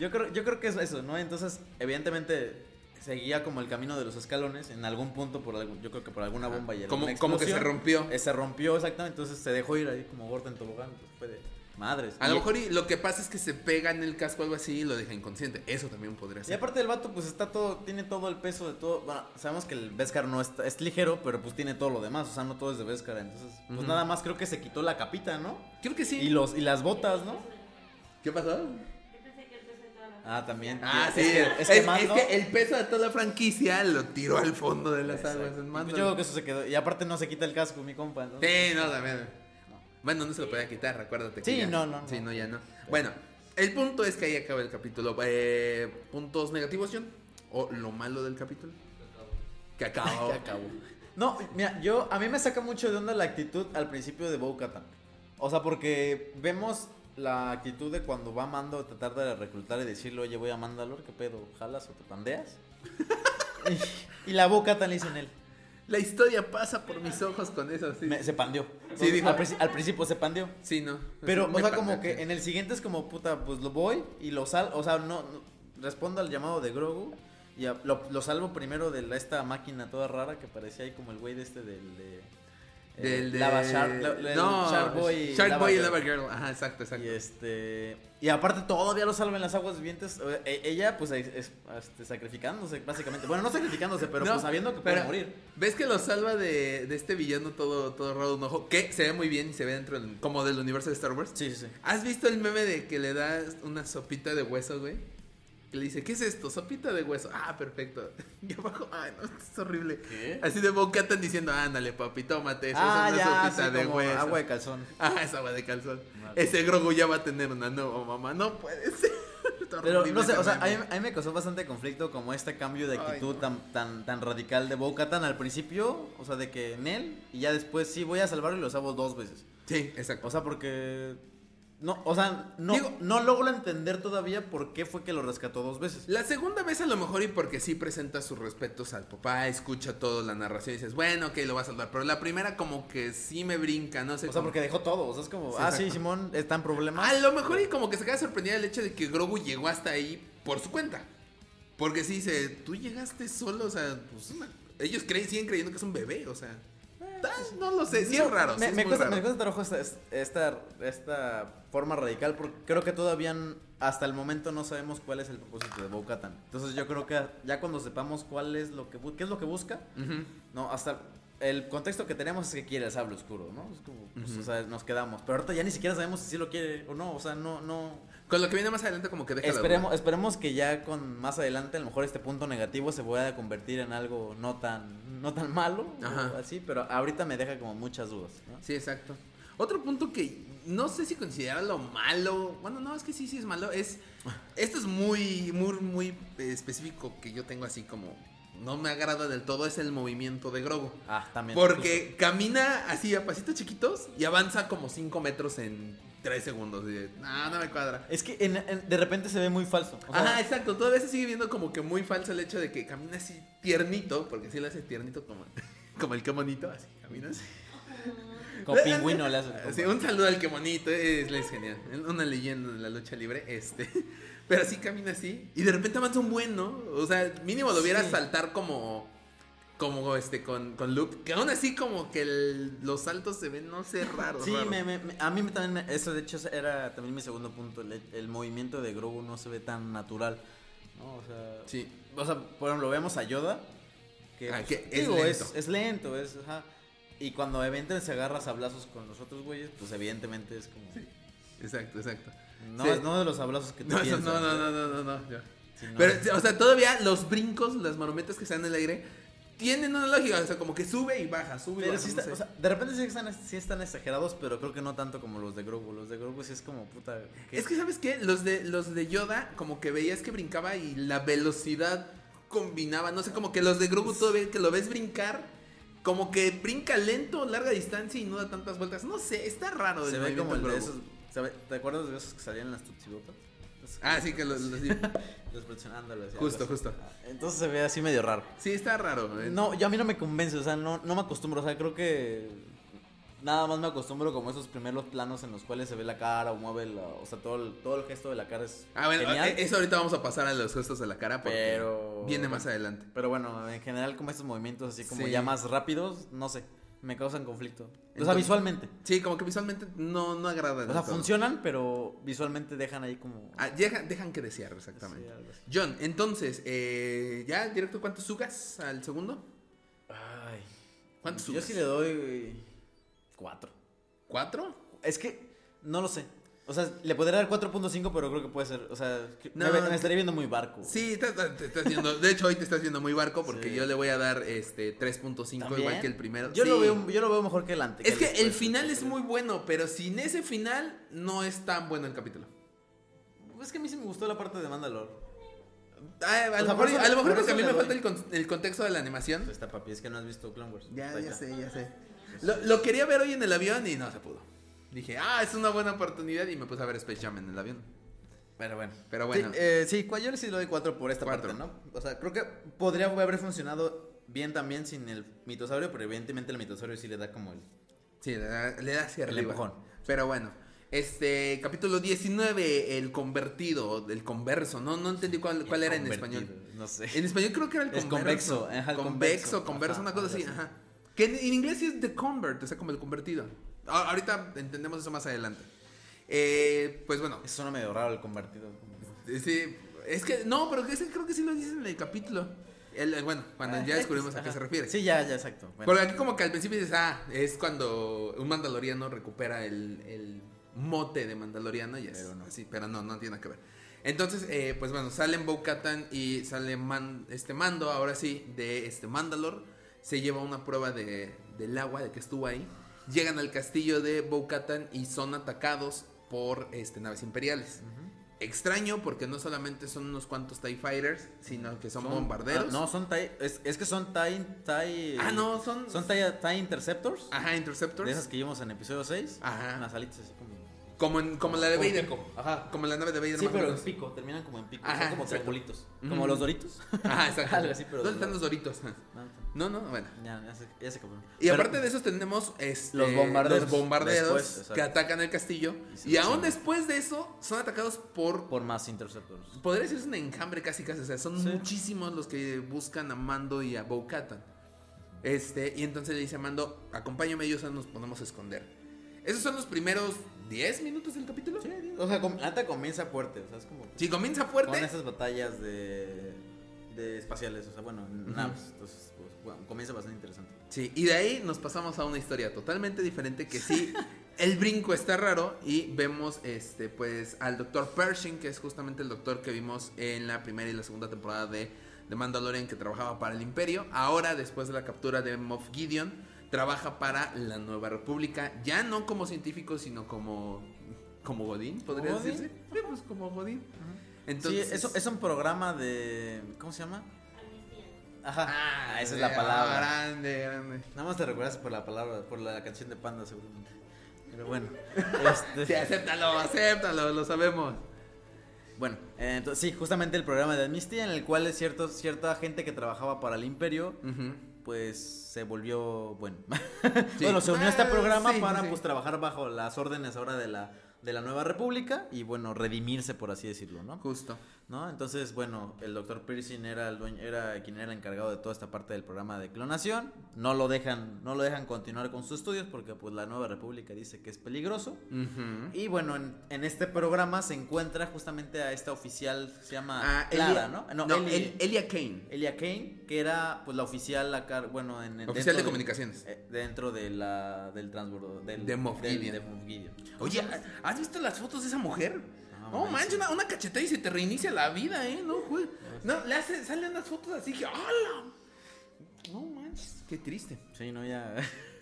Yo creo, yo creo que es eso, ¿no? Entonces, evidentemente, seguía como el camino de los escalones. En algún punto, por algún- yo creo que por alguna bomba y Como, como que se rompió. eh, se rompió exactamente, entonces se dejó ir ahí como gordo en tobogán. Entonces fue de madres. A Y- lo mejor y lo que pasa es que se pega en el casco o algo así y lo deja inconsciente. Eso también podría Y ser. aparte el vato, pues está todo, tiene todo el peso de todo. Bueno, sabemos que el Beskar no está, es ligero, pero pues tiene todo lo demás. O sea, no todo es de Beskar. Entonces, pues nada más creo que se quitó la capita, ¿no? Creo que sí. Y, los, y las botas, ¿no? ¿Qué pasó? Ah, también. Ah, sí. que- Es, es que es que el peso de toda la franquicia lo tiró al fondo de las Exacto. aguas. en Y Mando. pues yo creo que eso se quedó. Y aparte no se quita el casco, mi compa. entonces- Sí, no, también. Bueno, no se lo podía quitar, acuérdate. que Sí, ya- no, no, Sí, no. no, ya no. Bueno, el punto es que ahí acaba el capítulo. Eh, ¿Puntos negativos, John? ¿O lo malo del capítulo? Que acabó. Que acabó. No, mira, yo, a mí me saca mucho de onda la actitud al principio de Bo Katan. O sea, porque vemos la actitud de cuando va Mando a tratar de reclutar y decirle, oye, voy a Mandalor, ¿qué pedo? ¿Jalas o te pandeas? y, y la Bo Katan le en él, La historia pasa por mis ojos con eso, sí. me- se pandeó. Sí, dijo. al, princi- al principio se pandeó. Sí, no. Pero, Me o sea, como que en el siguiente es como, puta, pues lo voy y lo sal, o sea, no, no- respondo al llamado de Grogu y a- lo, lo salvo primero de la- esta máquina toda rara que parecía ahí como el güey de este del de... eh, Del de... Lava Shark, la- no, Shark Boy y Shark Lava Boy y Girl. Lava Girl. Ajá, exacto, exacto. Y este y aparte todavía lo salva en las aguas vivientes. e- Ella pues es, es- este, sacrificándose básicamente. Bueno, no sacrificándose, pero No, pues sabiendo que pero- puede morir. ¿Ves que lo salva de, de este villano todo, todo raro un ojo? Que se ve muy bien y se ve dentro del- como del universo de Star Wars. Sí, sí, sí. ¿Has visto el meme de que le da una sopita de hueso, güey? Que le dice, ¿qué es esto? Sopita de hueso. Ah, perfecto. Y abajo, ay, no, esto es horrible. ¿Qué? Así de boca están diciendo, ándale, papi, tómate eso. ah, es una ya, sopita sí, de como hueso. agua de calzón. Ah, es agua de calzón. Madre. Ese Grogu ya va a tener una nueva mamá. No puede ser. Pero no sé, o sea, a mí, meme. a mí me causó bastante conflicto como este cambio de Ay, actitud no. tan, tan, tan radical de Bo Katan al principio, o sea, de que en él, y ya después sí voy a salvarlo y lo salvo dos veces. Sí, exacto. O sea, porque no, o sea, no, Digo- no logro entender todavía por qué fue que lo rescató dos veces. La segunda vez a lo mejor y porque sí presenta sus respetos al papá, escucha toda la narración y dices, bueno, ok, lo va a salvar. Pero la primera como que sí me brinca, no sé. O sea, porque dejó todo, o sea, es como, Sí, ah, sí. Simón, está en problemas. A lo mejor y como que se queda sorprendida el hecho de que Grogu llegó hasta ahí por su cuenta. Porque sí dice, tú llegaste solo, o sea, pues una- ellos creen, siguen creyendo que es un bebé, o sea. Tal, No lo sé, sí es raro. sí Me, es me cuesta, raro. me cuesta trabajo esta, esta, esta forma radical porque creo que todavía hasta el momento no sabemos cuál es el propósito de Bo Katan. Entonces yo creo que ya cuando sepamos cuál es lo que qué es lo que busca, no, hasta el contexto que tenemos es que quiere el sable oscuro, ¿no? Es como, pues, o sea, nos quedamos. Pero ahorita ya ni siquiera sabemos si sí lo quiere o no, o sea, no, no. Con lo que viene más adelante como que deja Esperemos, que ya con más adelante a lo mejor este punto negativo se pueda convertir en algo no tan, no tan malo, o así, pero ahorita me deja como muchas dudas, ¿no? Sí, exacto. Otro punto que no sé si considerarlo malo. Bueno, no, es que sí, sí es malo. Es. Esto es muy, muy, muy específico que yo tengo así como. No me agrada del todo. Es el movimiento de Grogu. Ah, también. Porque camina así a pasitos chiquitos y avanza como 5 metros en 3 segundos. Y, no, no me cuadra. Es que en- en- de repente se ve muy falso. o sea, Ajá, exacto. Todavía se sigue viendo como que muy falso el hecho de que camina así tiernito. Porque sí lo hace tiernito como, como el que bonito. Así camina así. Con pingüino le hace. Sí, un saludo al que bonito, es, es genial. Una leyenda de la lucha libre, este. Pero así camina así. Y de repente avanza un buen, ¿no? O sea, mínimo lo viera Sí. saltar como. Como este con, con Luke. Que aún así como que el- los saltos se ven, no sé, raros. Sí, me, me- a mí también me- eso de hecho era también mi segundo punto. El, el movimiento de Grogu no se ve tan natural. ¿no? O sea, Sí. o sea, por ejemplo, vemos a Yoda. Que, Ah, pues, que es lento. Es, es lento, es, ajá. Y cuando evidentemente se agarra sablazos con los otros güeyes, pues evidentemente es como. Exacto, exacto. No, Sí. es no de los sablazos que te No, piensas, no, no, no, no, no, no. Sí, no. Pero, o sea, todavía los brincos, las marometas que están en el aire, tienen una lógica. O sea, como que sube y baja, sube y baja. sí no está- sé. o sea, de repente sí están, sí están exagerados, pero creo que no tanto como los de Grogu. Los de Grogu sí es como puta. ¿qué? Es que, ¿sabes qué? Los de, los de Yoda, como que veías que brincaba y la velocidad combinaba. No sé, como que los de Grogu todavía que lo ves brincar, como que brinca lento, larga distancia y no da tantas vueltas. No sé, está raro. se el ve como el de esos. ¿sabe- ¿Te acuerdas de esos que salían en las Tutsibotas? Ah, sí, que los. los-. Los presionándolos. Justo, justo. Ah, Entonces se ve así medio raro. Sí, está raro. eh. No, yo a mí no me convence, o sea, no, no me acostumbro, o sea, creo que nada más me acostumbro como esos primeros planos en los cuales se ve la cara o mueve la, o sea, todo el, todo el gesto de la cara es Ah, bueno, genial. eh, eso ahorita vamos a pasar a los gestos de la cara porque Pero- viene más adelante. Pero bueno, en general como estos movimientos así como Sí. ya más rápidos, no sé, me causan conflicto. o sea, visualmente. Sí, como que visualmente no, no agrada. O sea, todo. funcionan, pero visualmente dejan ahí como... Ah, dejan, dejan que desear, exactamente. Sí. John, entonces, eh, ¿ya directo cuántos sugas al segundo? Ay, ¿Cuántos yo sugas? sí le doy cuatro. ¿Cuatro? Es que no lo sé. O sea, le podría dar 4.5, pero creo que puede ser. O sea, No, me, estaría viendo muy barco. Sí, te, te- te estás viendo, de hecho hoy te estás viendo muy barco porque Sí. yo le voy a dar este 3.5 ¿También? igual que el primero. Yo, lo veo, yo lo veo mejor que el antes. Es que el final es muy bueno, pero sin ese final no es tan bueno el capítulo. Es que a mí sí me gustó la parte de Mandalore. Ah, a, lo mejor, a lo mejor porque a mí me falta el, con- el contexto de la animación. Está papi, es que no has visto Clone Wars. Ya, ya sé, ya sé. Lo, lo quería ver hoy en el avión y no se pudo. Dije, ah, es una buena oportunidad y me puse a ver Space Jam en el avión. Pero bueno. Pero bueno. Sí, eh, sí, cu- yo sí le doy 4 por esta Cuatro. parte, ¿no? O sea, creo que podría haber funcionado bien también sin el mitosaurio, pero evidentemente el mitosaurio sí le da como el. Sí, le da, le da hacia El arriba. empujón. Pero bueno. Este, capítulo 19, el convertido, el converso. No, no entendí cuál, cuál era en español. No sé. En español creo que era el converso. convexo, ajá, el convexo, converso, ajá, una cosa así, ajá. Que en, en inglés sí es the convert, o sea, como el convertido. A- ahorita entendemos eso más adelante. Eh, pues bueno, Eso suena medio raro el convertido. eh, sí, es que, no, pero que creo que sí lo dicen en el capítulo. El- el- bueno, cuando ya descubrimos a qué Ajá. se refiere. Sí, ya, ya, exacto. Bueno. Porque aquí como que al principio dices, ah, es cuando un mandaloriano recupera el, el mote de mandaloriano y es Pero no. así, pero no, no tiene nada que ver. Entonces, eh, pues bueno, salen Bo-Katan y sale Man- este mando, ahora sí, de este Mandalor. Se lleva una prueba de, del agua, de que estuvo ahí. Llegan al castillo de Bo-Katan y son atacados por este, naves imperiales. Extraño porque no solamente son unos cuantos TIE Fighters, sino que son, bombarderos. ah, no, son TIE. Es, es que son TIE. TIE Ah, no, son... Son TIE, TIE Interceptors. Ajá, Interceptors. De esas que vimos en episodio 6. Ajá. Unas alitas así como. Como, en- como la de Como Vader. pico, ajá. Como la nave de Vader. Sí, más o pero en menos. pico. Terminan como en pico. Ajá, son como exacto. triangulitos. Ujú. Como los doritos. Ajá, exacto. Algo así, pero ¿Dónde de están los doritos? No, No, no, bueno. ya, ya se, ya se acabó. Y Pero- aparte de esos tenemos este, Los bombarderos. los bombarderos Después, exacto. que atacan el castillo. Y se Y aún después de eso son atacados por... Por más Interceptors. Podría decirse un enjambre casi casi. O sea, son Sí. muchísimos los que buscan a Mando y a Bo-Katan. Este, y entonces le dice a Mando, acompáñame y nos ponemos a esconder. Esos son los primeros 10 minutos del capítulo. Sí, o sea, com- la neta comienza fuerte. O sea, es como. Si comienza Con fuerte, esas batallas de. de espaciales. O sea, bueno, naves. Entonces, pues, bueno, comienza bastante interesante. Sí, y de ahí nos pasamos a una historia totalmente diferente que sí, el brinco está raro y vemos este pues al doctor Pershing, que es justamente el doctor que vimos en la primera y la segunda temporada de, de Mandalorian que trabajaba para el Imperio. Ahora, después de la captura de Moff Gideon, trabaja para la Nueva República, ya no como científico, sino como como Godín, podría ¿Godín? decirse. Sí, pues como Godín. Entonces, sí, eso es un programa de. ¿Cómo se llama? Amnistía. Ajá. Ah, esa es la palabra. Grande, grande. Nada más te recuerdas por la palabra, por la canción de Panda, seguramente. Pero bueno. este, Sí, acéptalo, acéptalo, lo sabemos. Bueno, eh, entonces sí, justamente el programa de Amnistía en el cual es cierto, cierta gente que trabajaba para el Imperio Ujú. Pues se volvió bueno. Sí. bueno, se unió a este Ah, programa sí, para sí. pues trabajar bajo las órdenes ahora de la de la nueva república y bueno, redimirse por así decirlo, ¿no? Justo. ¿No? Entonces, bueno, el doctor Pearson era el dueño, era quien era el encargado de toda esta parte del programa de clonación. No lo dejan, no lo dejan continuar con sus estudios porque pues la nueva república dice que es peligroso. Y bueno, en, en este programa se encuentra justamente a esta oficial, se llama Ah, Clara, Elia- ¿no? No, Eli- El- Elia Kane. Elia Kane, que era pues la oficial acá, bueno, en, en- Oficial dentro de comunicaciones. eh, dentro de la del transbordo del De Moff del- Gideon. de Moff Gideon. Oye, ¿has visto las fotos de esa mujer? No, manches. una, una cachetada y se te reinicia la vida, ¿eh? No, güey. No, le hace, salen unas fotos así que, ¡hala! No manches, qué triste. Sí, no ya.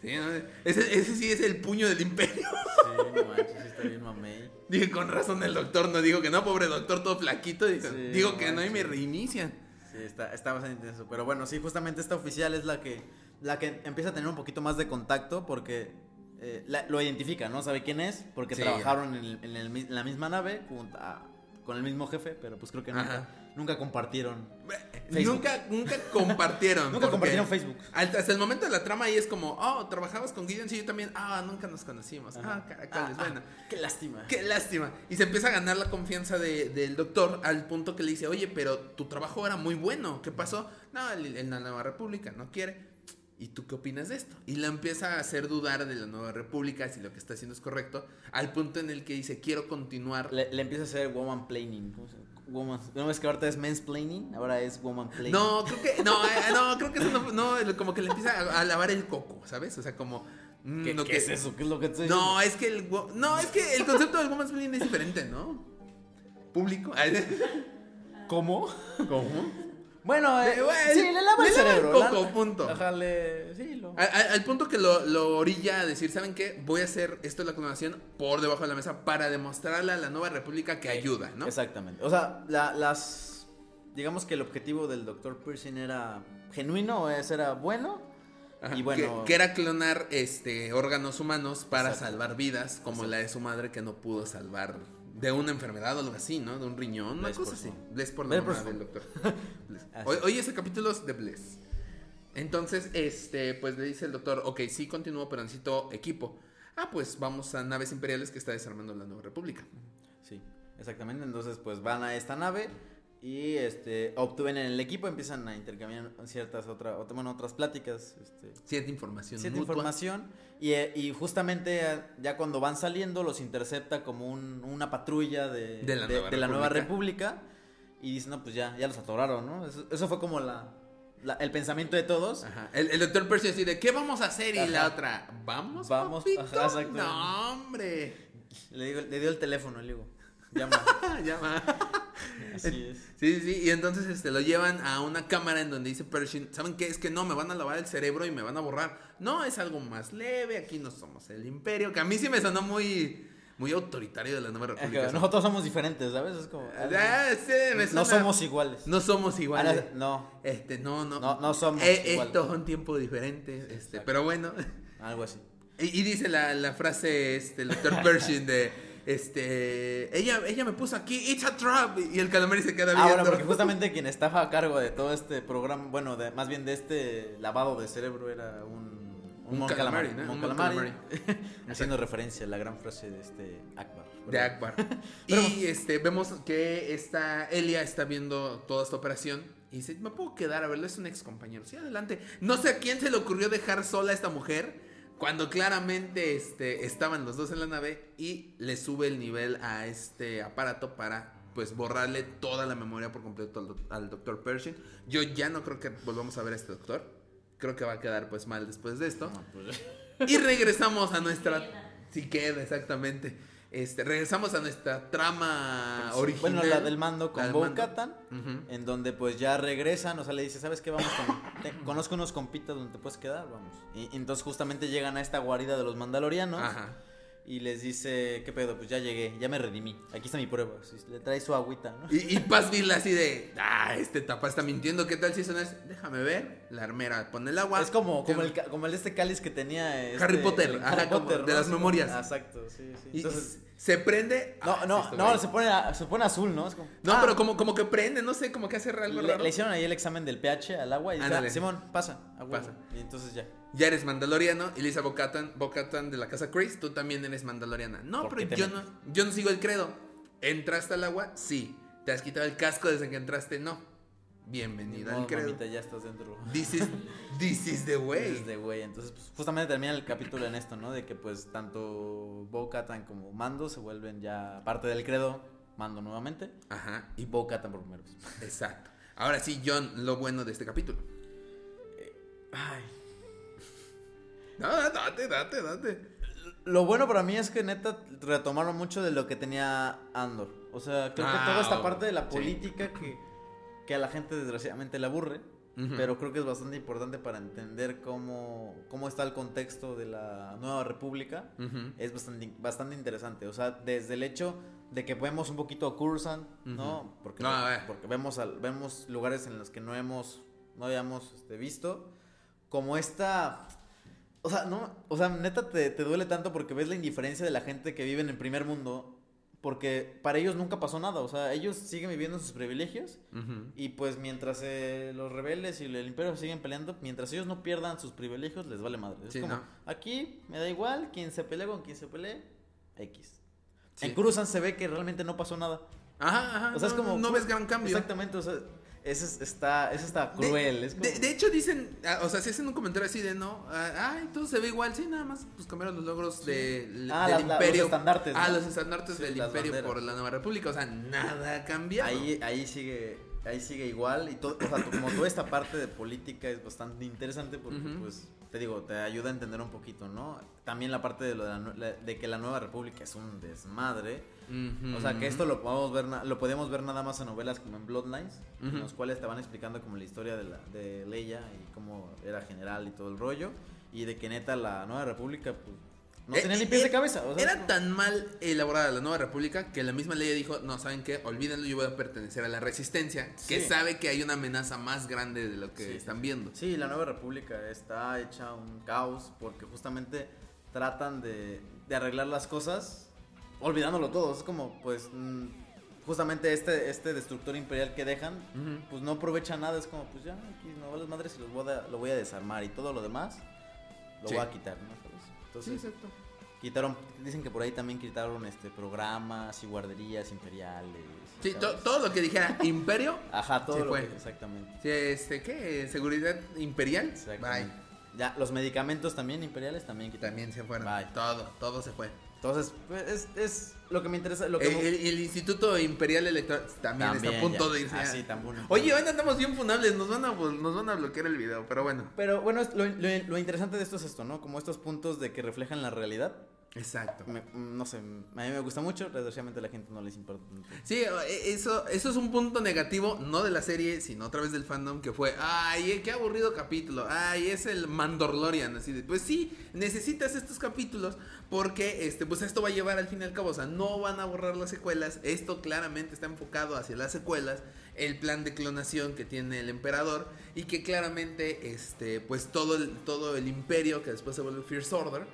Sí, no, ese, ese sí es el puño del imperio. sí, no manches, está bien mamey. Dije, con razón el doctor no dijo que no, pobre doctor, todo flaquito. Dijo, Sí, digo no que no y me manches. reinician. Sí, está, está bastante intenso. Pero bueno, sí, justamente esta oficial es la que, la que empieza a tener un poquito más de contacto porque eh, la- lo identifica, ¿no? Sabe quién es, porque Sí. trabajaron en, el- en el en la misma nave junto a- con el mismo jefe, pero pues creo que nunca, nunca compartieron. Facebook. Nunca, nunca compartieron. Nunca compartieron Facebook. Hasta el momento de la trama ahí es como, oh, trabajabas con Gideon, sí, yo también. Ah, nunca nos conocimos. Ajá. Ah, caracoles, Ah, ah, bueno. Qué lástima. Qué lástima. Y se empieza a ganar la confianza de- del doctor al punto que le dice, oye, pero tu trabajo era muy bueno. ¿Qué pasó? No, el- en la Nueva República no quiere. ¿Y tú qué opinas de esto? Y la empieza a hacer dudar de la Nueva República, si lo que está haciendo es correcto, al punto en el que dice, quiero continuar. Le, le empieza a hacer woman planning. ¿No ves que ahorita es mansplaining? Ahora es woman planning. No, creo que, no, eh, no, creo que eso no, no, como que le empieza a, a lavar el coco, ¿sabes? O sea, como... mm, ¿Qué, lo qué que- es eso? ¿Qué es lo que estoy No, es que el, no, es que el concepto del woman's es diferente, ¿no? Público. ¿Cómo? ¿Cómo? Bueno, eh, Eh, bueno, sí, le lava el le lava el cerebro. coco, la- punto. Le- sí, lo... Al, al- al punto que lo, lo orilla a decir, ¿saben qué? Voy a hacer esto de la clonación por debajo de la mesa para demostrarle a la nueva república que ayuda, ¿no? Exactamente. O sea, la- las. Digamos que el objetivo del Dr. Pearson era genuino, o ese era bueno. Ajá, y bueno. que, que era clonar este órganos humanos para Exacto. salvar vidas, como la de su madre que no pudo salvar de una enfermedad o algo así, ¿no? De un riñón, una cosa así. Bless por la mamá del doctor. Hoy, hoy ese capítulo es de Bless. Entonces, este, pues le dice el doctor, ok, sí continúo, pero necesito equipo. Ah, pues vamos a naves imperiales que está desarmando la Nueva República. Sí, exactamente. Entonces, pues van a esta nave y este obtuven en el equipo, empiezan a intercambiar ciertas otras, bueno, otras pláticas, este, Cierta información cierta mutua. información. Y, eh, y justamente eh, ya cuando van saliendo, los intercepta como un- una patrulla de, De la Nueva de la Nueva República. Y dicen, no, pues ya, ya los atoraron, ¿no? Eso, eso fue como la, la- el pensamiento de todos. Ajá. El, el doctor Percy así de, ¿qué vamos a hacer? Y la otra, ¿vamos, Vamos, papito? ajá. No, hombre. Le, digo, le dio el teléfono, le digo, llama. Llama. Así es. Sí, sí, sí. Y entonces este, lo llevan a una cámara en donde dice Pershing, ¿saben qué? Es que no, me van a lavar el cerebro y me van a borrar. No, es algo más leve, aquí no somos el imperio, que a mí sí me sonó muy, muy autoritario de la nueva Es república. que Nosotros somos diferentes, ¿sabes? Es como. Ah, sí, me no somos iguales. No somos iguales. Ahora, no, Este, no, no. No, no somos Eh, iguales. Estos son tiempos diferentes, este, Exacto. pero bueno. algo así. Y, y dice la, la frase, este, el doctor Pershing de, este, ella, ella me puso aquí, it's a trap, y el calamari se queda Ah, viendo. bueno, porque justamente quien estaba a cargo de todo este programa, bueno, de, más bien de este lavado de cerebro era un. Un mon calamari, ¿no? mon Un calamari. calamari. Haciendo referencia a la gran frase de este Akbar. de Akbar. Pero- y este, vemos que esta Elia está viendo toda esta operación y dice, ¿me puedo quedar a verlo? Es un ex compañero. Sí, adelante. No sé a quién se le ocurrió dejar sola a esta mujer cuando claramente este, estaban los dos en la nave y le sube el nivel a este aparato para pues borrarle toda la memoria por completo al, doc- al doctor Pershing. Yo ya no creo que volvamos a ver a este doctor. Creo que va a quedar pues mal después de esto. No, pues, Y regresamos a nuestra. Si queda, exactamente. Este, regresamos a nuestra trama original. bueno, la del mando con Bo. Katan, en donde pues ya regresan, o sea, le dice, ¿sabes qué? Vamos con... te- conozco unos compitas donde te puedes quedar, vamos. Y, y entonces justamente llegan a esta guarida de los mandalorianos. Ajá. Y les dice, ¿qué pedo? Pues ya llegué, ya me redimí. Aquí está mi prueba. Le trae su agüita, ¿no? Y, y Paz Vila así de, ah, este tapa está mintiendo, ¿qué tal si eso no es? Déjame ver. La armera pone el agua. Es como, como, el, como el este cáliz que tenía este- Harry Potter, el ajá, como de las memorias. exacto, sí, sí. Y Entonces, se prende. no, ah, no, no, se pone, se pone azul, ¿no? Es como, No, ah, pero como, como que prende, no sé, como que hace algo le, raro. le hicieron ahí el examen del pH al agua y dice. "Ah, Simón, pasa, a huevo". Pasa. Y entonces ya. Ya eres mandaloriano y le dice a Bocatan, Bocatan de la casa Chris, tú también eres mandaloriana. No, ¿Por pero yo no, yo no sigo el credo. ¿Entraste al agua? Sí. ¿Te has quitado el casco desde que entraste? No. Bienvenida No, al credo. mamita, ya estás dentro. This is, this is the way. Desde güey. Entonces, pues, justamente termina el capítulo en esto, ¿no? De que pues tanto Bo-Katan como Mando se vuelven ya parte del credo. Mando nuevamente. Ajá, Y Bo-Katan por primero. exacto. Ahora sí, John, lo bueno de este capítulo. Ay. No, date, date, date. Lo bueno para mí es que neta retomaron mucho de lo que tenía Andor. O sea, creo Ah, que toda esta oh, parte de la sí. política que, que a la gente desgraciadamente le aburre. Pero creo que es bastante importante para entender cómo, cómo está el contexto de la nueva república. Es bastante, bastante interesante. O sea, desde el hecho de que vemos un poquito a Coruscant, ¿no? Porque, No, porque vemos, al- vemos lugares en los que no hemos, no habíamos este, visto. Como esta... O sea, no, o sea, neta te, te duele tanto porque ves la indiferencia de la gente que vive en el primer mundo. Porque para ellos nunca pasó nada. O sea, ellos siguen viviendo sus privilegios. Ujú. Y pues mientras eh, los rebeldes y el imperio siguen peleando, mientras ellos no pierdan sus privilegios, les vale madre. Es Sí, como, ¿no? aquí me da igual, quien se pelee con quien se pelee, X. Sí. En Coruscant se ve que realmente no pasó nada. Ajá, ajá. O sea, es no, como... No ves gran cambio. Exactamente, o sea, eso es- está, eso está De- cruel. es como- De, de hecho dicen, ah, o sea, si hacen un comentario así de no, ah, ay, todo se ve igual, sí, nada más, pues cambiaron los logros de, Ah, del la- los imperio. estandartes, Ah, ¿no? los estandartes Sí, del imperio banderas. por la nueva república, o sea, nada ha cambiado. ahí, ahí sigue ahí sigue igual y todo, o sea, como toda esta parte de política es bastante interesante porque pues te digo, te ayuda a entender un poquito, ¿no? También la parte de lo de, la- de que la nueva república es un desmadre. O sea, que esto lo podemos ver lo podemos ver nada más en novelas como en Bloodlines, en los cuales te van explicando como la historia de la de Leia y cómo era general y todo el rollo y de que neta la nueva república pues no Eh, tenía ni eh, de eh, cabeza, o sea, es Era como- tan mal elaborada la nueva república que la misma ley dijo, no, ¿saben qué? Olvídenlo, yo voy a pertenecer a la resistencia, que Sí. sabe que hay una amenaza más grande de lo que Sí. están viendo. Sí, la nueva república está hecha un caos porque justamente tratan de, de arreglar las cosas olvidándolo todo. Es como, pues, mm, justamente este, este destructor imperial que dejan, pues no aprovecha nada. Es como, pues ya, aquí no vale madres y los voy a, lo voy a desarmar y todo lo demás lo Sí. voy a quitar, ¿no? ¿Sabes? Sí, Entonces, exacto. quitaron, dicen que por ahí también quitaron este programas y guarderías imperiales. Sí, to- todo lo que dijera imperio, Ajá, todo Sí, lo fue. que, exactamente. sí, este, ¿qué? ¿Seguridad imperial? Exactamente. Bye. Ya, los medicamentos también imperiales también quitaron. También se fueron. Bye. Todo, todo se fue. Entonces, pues, es, es lo que me interesa. Lo que El, me- el- el Instituto Imperial Electoral también, está a punto ya. de irse. Ah, sí. Oye, hoy andamos bien funables, nos van a, nos van a bloquear el video, pero bueno. Pero bueno, es- lo, lo- lo interesante de esto es esto, ¿no? Como estos puntos de que reflejan la realidad. Exacto. Me- no sé, a mí me gusta mucho, desgraciadamente a la gente no les importa. Sí, e- eso, eso es un punto negativo, no de la serie, sino otra vez del fandom, que fue, ay, eh, qué aburrido capítulo, ay, es el Mandalorian, así de, pues sí, necesitas estos capítulos, porque, este, pues esto va a llevar al fin y al cabo, o sea, no van a borrar las secuelas, esto claramente está enfocado hacia las secuelas, el plan de clonación que tiene el emperador, y que claramente, este, pues todo el, todo el imperio, que después se vuelve First Order,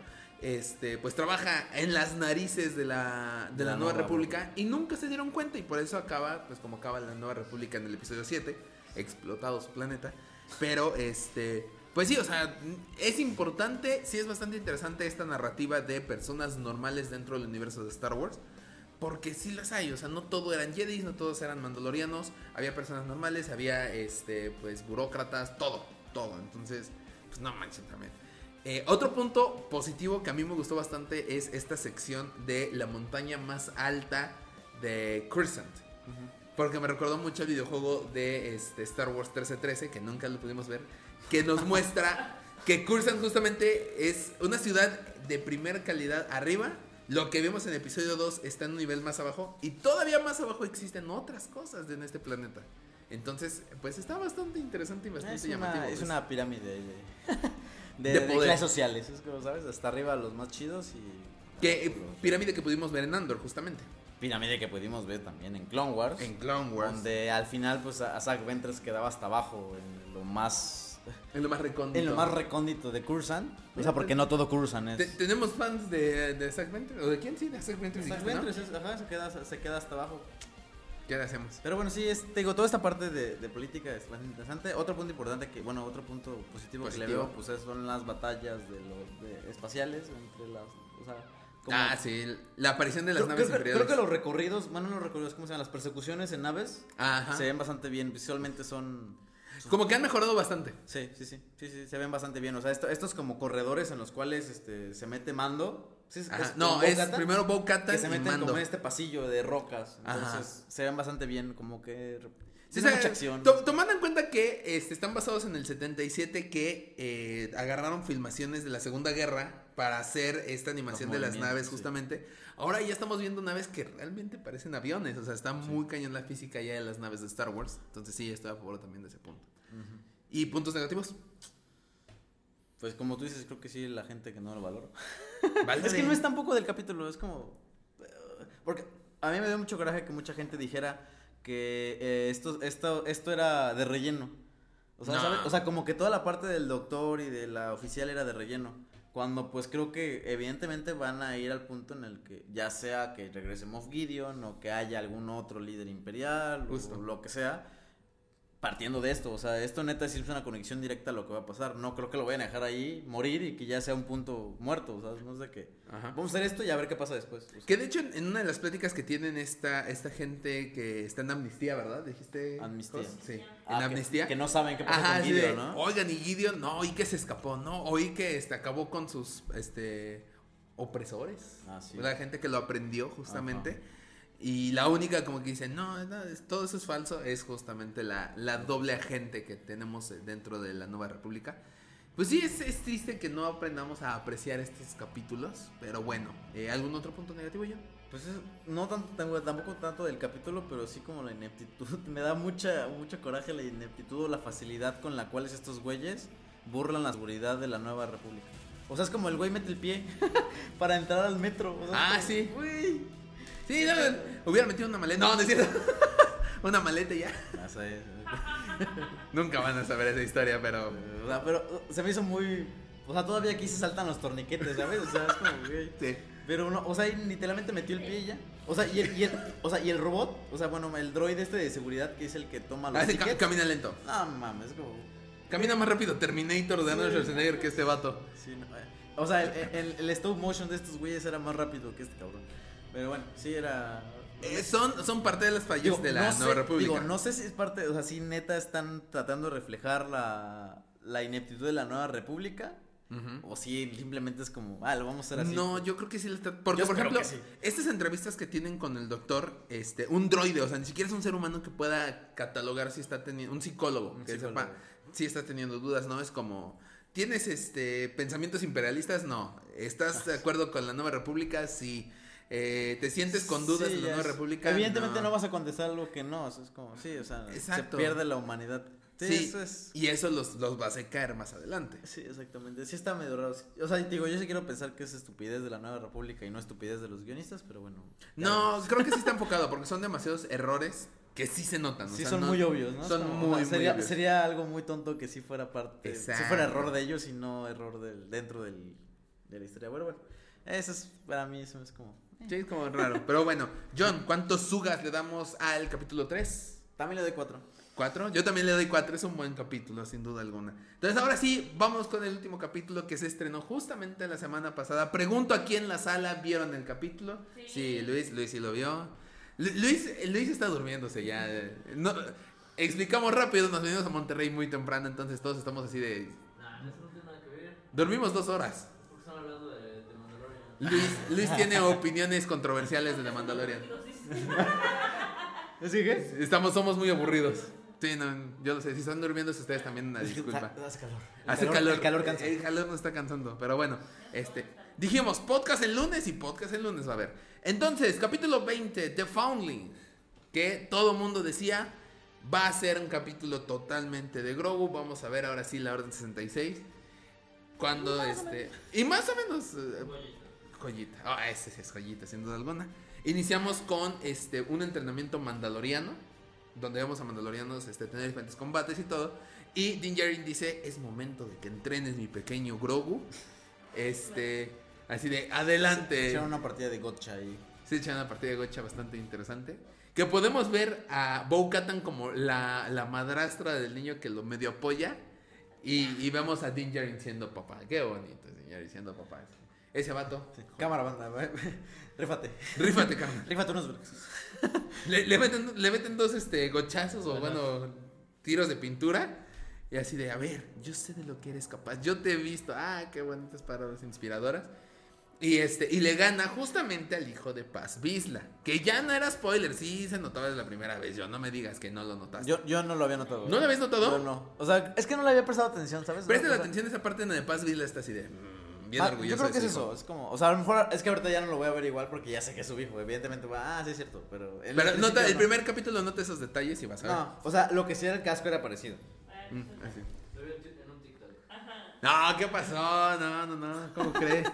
este, pues trabaja en las narices de la, de la, La nueva nueva república y nunca se dieron cuenta y por eso acaba, pues como acaba la nueva república en el episodio 7, explotado su planeta. Pero este, pues sí, o sea, es importante, sí es bastante interesante esta narrativa de personas normales dentro del universo de Star Wars. Porque sí las hay, o sea, no todo eran Jedi, no todos eran mandalorianos, había personas normales, había este, pues burócratas, todo, todo. Entonces, pues no manches también. Eh, otro punto positivo que a mí me gustó bastante es esta sección de la montaña más alta de Crescent. Porque me recordó mucho el videojuego de este, Star Wars 1313, que nunca lo pudimos ver, que nos muestra que Crescent justamente es una ciudad de primera calidad arriba. Lo que vemos en episodio 2 está en un nivel más abajo. Y todavía más abajo existen otras cosas en este planeta. Entonces, pues está bastante interesante y bastante Es llamativo. una, es pues. una pirámide de, de, clases sociales. Es como, ¿sabes? Hasta arriba los más chidos y Que eh, pirámide que pudimos ver en Andor, justamente. Pirámide que pudimos ver también en Clone Wars. En Clone Wars. Donde al final, pues, a Zack Ventress quedaba hasta abajo, en lo más... En lo más recóndito. En lo más recóndito de Cursan. O sea, porque no todo Cursan es... Te- ¿Tenemos fans de, de Zack Ventress? ¿O de quién? Sí, de Zack Ventress. Zack dijiste, ¿no? Ventress, es- ajá, se queda, se queda hasta abajo. ¿Qué le hacemos? Pero bueno, sí, es, te digo, toda esta parte de, de política es bastante interesante. Otro punto importante que, bueno, otro punto positivo, que le Positivo. veo, pues es- son las batallas de los de espaciales entre las, o sea, como- Ah, sí, la aparición de las creo, naves creo imperiales. creo que los recorridos, bueno, no los recorridos, ¿cómo se llaman? Las persecuciones en naves Ajá. se ven bastante bien, visualmente son... Como que han mejorado bastante. Sí, sí, sí, sí, sí, se ven bastante bien. O sea, esto, estos como corredores en los cuales este, se mete mando. Sí, es- Ajá. es No, es primero Bo Katan que se meten Mando. como en este pasillo de rocas. Ajá. Entonces se ven bastante bien, como que... Sí, tiene o sea, mucha acción. to- tomando en cuenta que este, están basados en el 77 que eh, agarraron filmaciones de la Segunda Guerra para hacer esta animación Los de las naves sí. justamente. Ahora ya estamos viendo naves que realmente parecen aviones, o sea, está muy cañón la física ya de las naves de Star Wars. Entonces sí, estoy a favor también de ese punto. ¿Y puntos negativos? Pues como tú dices, creo que sí, la gente que no lo valora. Vale. Es que no es tampoco del capítulo, es como... eh, Porque a mí me dio mucho coraje que mucha gente dijera que eh, esto, esto, esto era de relleno. O sea, No. ¿sabes? O sea, como que toda la parte del doctor y de la oficial era de relleno. Cuando pues creo que evidentemente van a ir al punto en el que ya sea que regrese Moff Gideon o que haya algún otro líder imperial Justo. o lo que sea. Partiendo de esto, o sea, esto neta sí es una conexión directa a lo que va a pasar. No creo que lo vayan a dejar ahí morir y que ya sea un punto muerto, o sea, no de que Ajá. vamos a hacer esto y a ver qué pasa después. O sea, Que de hecho en, una de las pláticas que tienen esta, esta gente que está en amnistía, ¿verdad? ¿Dijiste? Amnistía. cosas? Sí. ah, en que- amnistía. Que, no saben qué pasa Ajá, con Gideon, de, ¿no? Oigan, y Gideon, no, oí que se escapó, no, oí que este, acabó con sus este opresores. Ah, sí. La gente que lo aprendió justamente. Y la única como que dice, no, no, todo eso es falso, es justamente la, la doble agente que tenemos eh, dentro de la Nueva República. Pues sí, es, es triste que no aprendamos a apreciar estos capítulos, pero bueno, eh, ¿algún otro punto negativo yo? Pues es- no tanto, tampoco tanto del capítulo, pero sí como la ineptitud. Me da mucha, mucho coraje la ineptitud o la facilidad con la cual estos güeyes burlan la seguridad de la nueva república. O sea, es como el güey mete el pie para entrar al metro. o sea, Ah, como, sí. Güey. Sí, no, hubiera metido una maleta. No, no es cierto. una maleta ya. Ah, sí, Nunca van a saber esa historia, pero. O sea, pero uh, se me hizo muy. O sea, todavía aquí se saltan los torniquetes, ¿sabes? O sea, es como, güey. Sí. Pero no, o sea, literalmente metió el pie y ya. O sea, y el, y el- o sea, y el robot, o sea, bueno, el droid este de seguridad que es el que toma los Ah, sí, camina lento. No mames, es como. Camina más rápido Terminator de Arnold Schwarzenegger que este vato. Sí, no, eh. O sea, el, el, el stop motion de estos güeyes era más rápido que este cabrón. Pero bueno, sí era. Eh, son, son parte de las fallas Digo, de la no Nueva sé, República. Digo, no sé si es parte, o sea, si neta están tratando de reflejar la, la ineptitud de la nueva república. O si simplemente es como, ah, lo vamos a hacer así. No, yo creo que sí le está. Porque, Yo por ejemplo, sí. estas entrevistas que tienen con el doctor, este, un droide, o sea, ni siquiera es un ser humano que pueda catalogar si está teniendo. Un psicólogo Un que psicólogo. sepa si está teniendo dudas, ¿no? Es como. ¿Tienes este pensamientos imperialistas? No. ¿Estás de acuerdo con la nueva república? Sí. Eh, ¿Te sientes con dudas Sí, de la nueva es- república? Evidentemente no. vas a contestar algo que no, o sea, es como, sí, o sea, Exacto. se pierde la humanidad. Sí, Sí, eso es. y eso los, los va a hacer caer más adelante. Sí, exactamente. Sí está medio raro. O sea, digo, yo sí quiero pensar que es estupidez de la nueva república y no estupidez de los guionistas, pero bueno. No, creo que sí está enfocado porque son demasiados errores que sí se notan. o Sí, sea, son no- muy obvios, ¿no? Son como, muy, o sea, muy sería, obvios. sería algo muy tonto que sí fuera parte. Si Exacto. fuera error de ellos y no error del, dentro del, de la historia. Bueno, bueno. Eso es, para mí, eso es como. Sí, es como raro. Pero bueno, John, ¿cuántos sugas le damos al capítulo 3? También le doy cuatro. ¿Cuatro? Yo también le doy cuatro, es un buen capítulo, sin duda alguna. Entonces, ahora sí, vamos con el último capítulo que se estrenó justamente la semana pasada. Pregunto aquí en la sala, ¿vieron el capítulo? Sí. Luis, Luis sí lo vio. Lu- Luis, Luis está durmiéndose ya. No, explicamos rápido, nos venimos a Monterrey muy temprano, entonces todos estamos así de... Nah, eso no tiene nada que ver. Dormimos dos horas. Porque están hablando de, de Mandalorian. Luis, Luis tiene opiniones controversiales de The Mandalorian. ¿Sí qué? Estamos, somos muy aburridos. Sí, no, yo lo sé. Si están durmiendo ustedes también una disculpa. Hace calor. El Hace calor. calor. El calor cansa. El calor nos está cansando. Pero bueno, este. Dijimos podcast el lunes y podcast el lunes va a haber. Entonces, capítulo 20, The Foundling. Que todo mundo decía va a ser un capítulo totalmente de Grogu. Vamos a ver ahora sí la Orden 66. Cuando este. Y más o menos. eh, Joyita. Ah, ese sí es joyita, sin duda alguna. Iniciamos con este un entrenamiento mandaloriano, donde vemos a mandalorianos este, tener diferentes combates y todo. Y Din Djarin dice, es momento de que entrenes mi pequeño Grogu. Este, así de, adelante. Hicieron una partida de gotcha ahí. Se echan una partida de gocha bastante interesante. Que podemos ver a Bo Katan como la, la madrastra del niño que lo medio apoya. Y, y vemos a Din Djarin siendo papá. Qué bonito, Din Djarin siendo papá. Ese vato. Sí. Cámara, banda. Rífate. Rífate, carnal. Rífate unos. Le, le meten, le meten dos este, gochazos o, bueno, tiros de pintura. Y así de, a ver, yo sé de lo que eres capaz. Yo te he visto. Ah, qué bonitas palabras inspiradoras. Y este, y le gana justamente al hijo de Paz Bisla. Que ya no era spoiler, sí se notaba desde la primera vez. Yo no me digas que no lo notaste. Yo, yo no lo había notado. ¿No lo habías notado? Yo no. O sea, es que no le había prestado atención, ¿sabes? Presta O la sea, atención a esa parte donde Paz Bisla está así de. Bien ah, orgulloso. Yo creo que es eso. Es como, o sea, a lo mejor es que ahorita ya no lo voy a ver igual porque ya sé que es su hijo. Evidentemente, va, ah, sí es cierto. Pero, en Pero el nota, principio el no. primer capítulo nota esos detalles y vas a ver. No, o sea, lo que sí era el casco era parecido. Mm, así. Lo vi en ti- en un TikTok. No, ¿qué pasó? No, no, no, ¿cómo crees?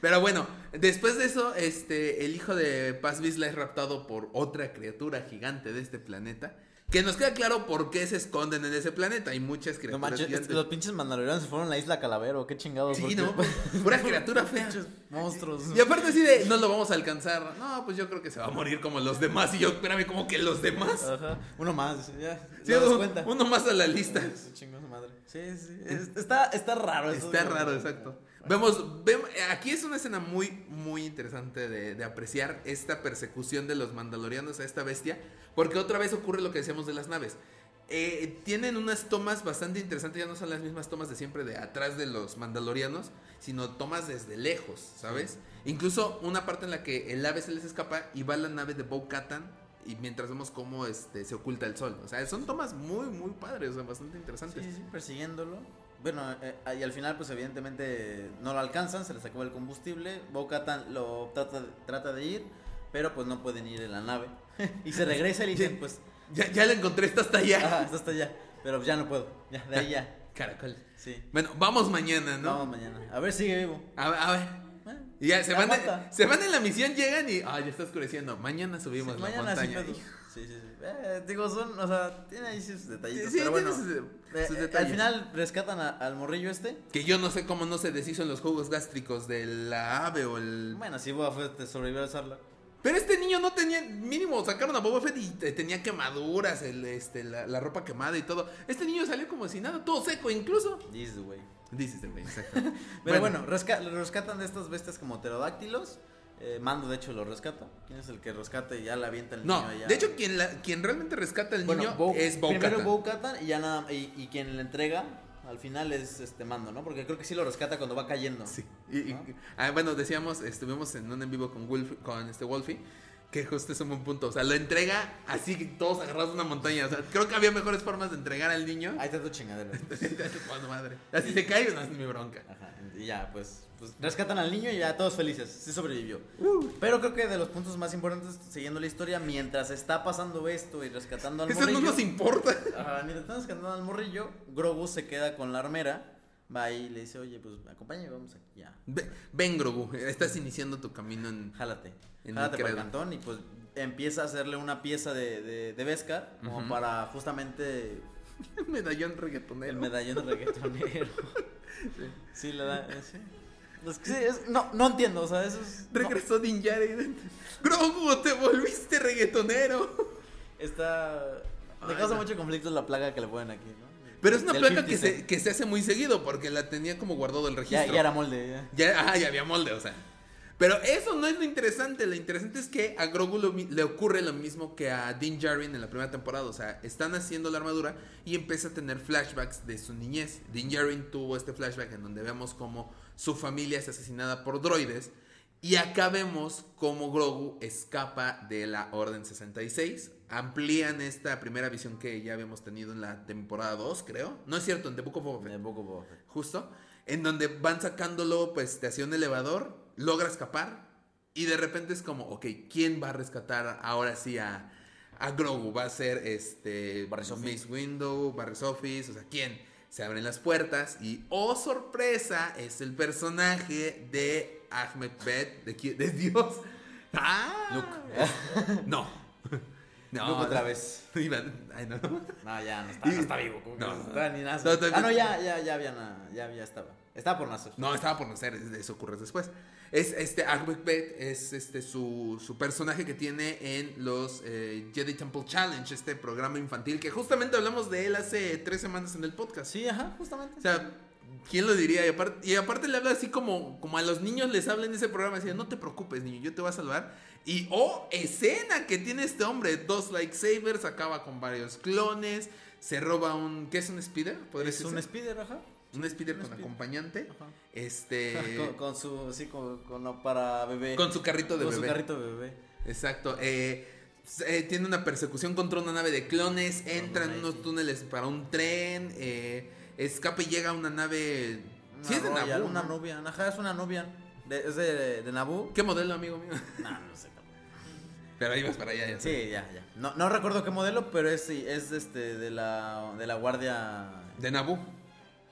Pero bueno, después de eso, este, el hijo de Paz Vizsla es raptado por otra criatura gigante de este planeta. Que nos queda claro por qué se esconden en ese planeta. Hay muchas No criaturas manches, gigantes. los pinches mandalorianos se fueron a la isla Calavero. Qué chingados. Sí, no, pura criatura fea. Monstruos. Y aparte así de, no lo vamos a alcanzar. No, pues yo creo que se va a morir como los demás. Y yo, espérame, como que los demás. Ajá. Uno más, ya. Sí, ¿Te das uno, cuenta? uno más a la lista. Madre. Sí, sí. es- está, está raro eso. Está raro, exacto. Vemos, vemos, aquí es una escena muy, muy interesante de, de apreciar esta persecución de los mandalorianos a esta bestia, porque otra vez ocurre lo que decíamos de las naves. Eh, tienen unas tomas bastante interesantes, ya no son las mismas tomas de siempre de atrás de los mandalorianos, sino tomas desde lejos, ¿sabes? Incluso una parte en la que el ave se les escapa y va la nave de Bo Katan y mientras vemos cómo este, se oculta el sol. O sea, son tomas muy, muy padres, o sea, bastante interesantes. Sí, sí, persiguiéndolo. Bueno, eh, y al final, pues evidentemente no lo alcanzan, se les acaba el combustible. Bo-Katan lo trata, de- trata de ir, pero pues no pueden ir en la nave. y se regresa y le dicen, pues, Ya, ya la encontré, está hasta allá. ajá, está hasta allá. Pero ya no puedo, ya, de ahí ya. Caracol. Sí. Bueno, vamos mañana, ¿no? Vamos mañana. A ver, sigue vivo. A, a ver. Bueno, Y ya se van, aguanta. se van en la misión, llegan y. Ah, ya está oscureciendo. Mañana subimos Sí, la mañana montaña. Sí, sí, sí. Eh, digo, son, o sea, tiene ahí sus detallitos. sí, pero bueno, sus, eh, sus eh, detalles. al final rescatan a- al morrillo este. Que yo no sé cómo no se deshizo en los jugos gástricos de la ave o el. Bueno, sí, Boba Fett sobrevivió a Sarla. Pero este niño no tenía. Mínimo, sacaron a Boba Fett y te- tenía quemaduras, el, este, la, la ropa quemada y todo. Este niño salió como si nada, todo seco incluso. This güey. Dices, güey, exacto. Pero bueno, resca- rescatan de estas bestias como pterodáctilos. Eh, Mando, de hecho, lo rescata. ¿Quién es el que rescata y ya la avienta el No, niño allá? de hecho, quien, la, quien realmente rescata al Bueno, niño Bo- es Bo Primero. Bo-Katan y ya nada. Y, y quien le entrega al final es este Mando, ¿no? Porque creo que sí lo rescata cuando va cayendo. Sí. Y, y- ¿No? ah, bueno, decíamos, estuvimos en un en vivo con Wolf, con este Wolfie, que justo es un buen punto. O sea, lo entrega así todos agarrados a una montaña. O sea, creo que había mejores formas de entregar al niño. Ahí está tu chingadera. Madre. Así se cae, no es mi bronca. Ajá, y ya, pues, pues rescatan al niño y ya todos felices. Sí sobrevivió. Uh. Pero creo que de los puntos más importantes, siguiendo la historia, mientras está pasando esto y rescatando al Eso morrillo. no nos importa. Mientras están rescatando al morrillo, Grogu se queda con la armera. Va ahí y le dice, oye, pues acompáñame, vamos aquí ya. Ve- Ven, Grogu, estás iniciando tu camino en... Jálate. En Jálate mi para el cantón y pues empieza a hacerle una pieza de, de, de como para justamente medallón reggaetonero. el medallón reggaetonero. sí, le da. eh, sí. Es que sí, es- no, no entiendo, o sea, eso es. no, Regresó Din Djarin. Grogu, te volviste reggaetonero. está. Le causa no. mucho conflicto la plaga que le ponen aquí, ¿no? Pero es una placa 50 que se, que se hace muy seguido porque la tenía como guardado el Ya, registro. ya era molde, ya. Ya, ah, ya había molde, o sea. Pero eso no es lo interesante. Lo interesante es que a Grogu lo le ocurre lo mismo que a Din Djarin en la primera temporada. O sea, están haciendo la armadura y empieza a tener flashbacks de su niñez. Din Djarin tuvo este flashback en donde vemos como su familia es asesinada por droides. Y acá vemos cómo Grogu escapa de la Orden 66. Amplían esta primera visión que ya habíamos tenido en la temporada 2, creo. No es cierto, en The Book of Boba Fett Boba justo, en donde van sacándolo pues de hacia un elevador, logra escapar y de repente es como, ok, ¿quién va a rescatar ahora sí a, a Grogu? Va a ser este Sophie. Mace Window, Barry Sophie, o sea, ¿quién? Se abren las puertas y, oh sorpresa, es el personaje de Ahmed Bet, de, Dios. Ah, Luke. no. No, Luke otra vez. Ay, no. No, ya no está, no está vivo. ¿cómo que No. no está ni nada? Ah, no, ya, ya, ya había na- ya, ya estaba. Estaba por nacer. No, estaba por nacer, es- eso ocurre después. Es este Bet es este su, su personaje que tiene en los eh, Jedi Temple Challenge, este programa infantil que justamente hablamos de él hace tres semanas en el podcast. Sí, ajá, justamente. O sea, ¿quién lo diría? Y aparte, y aparte le habla así como, como a los niños les habla en ese programa, decía, no te preocupes, niño, yo te voy a salvar. Y, oh, escena que tiene este hombre, dos lightsabers, acaba con varios clones, se roba un, ¿qué es un speeder? ¿Podría es un speeder, ajá. Un speeder un con speeder. acompañante, Ajá. este, con, con su, sí, con, con lo para bebé. con su carrito de Con bebé. su carrito de bebé. Exacto. eh, eh, tiene una persecución contra una nave de clones. Entra en unos túneles para un tren. eh, escapa y llega a una nave. Una sí, es de Royal, Naboo. Una ¿no? Nubian, ajá, es una Nubian. De- es de, de Naboo. ¿Qué modelo, amigo mío? No, no sé. Pero ahí vas para allá, ya. Sí, ya, ya. No, no recuerdo qué modelo, pero es, sí, es este, de la, de la guardia... De Naboo.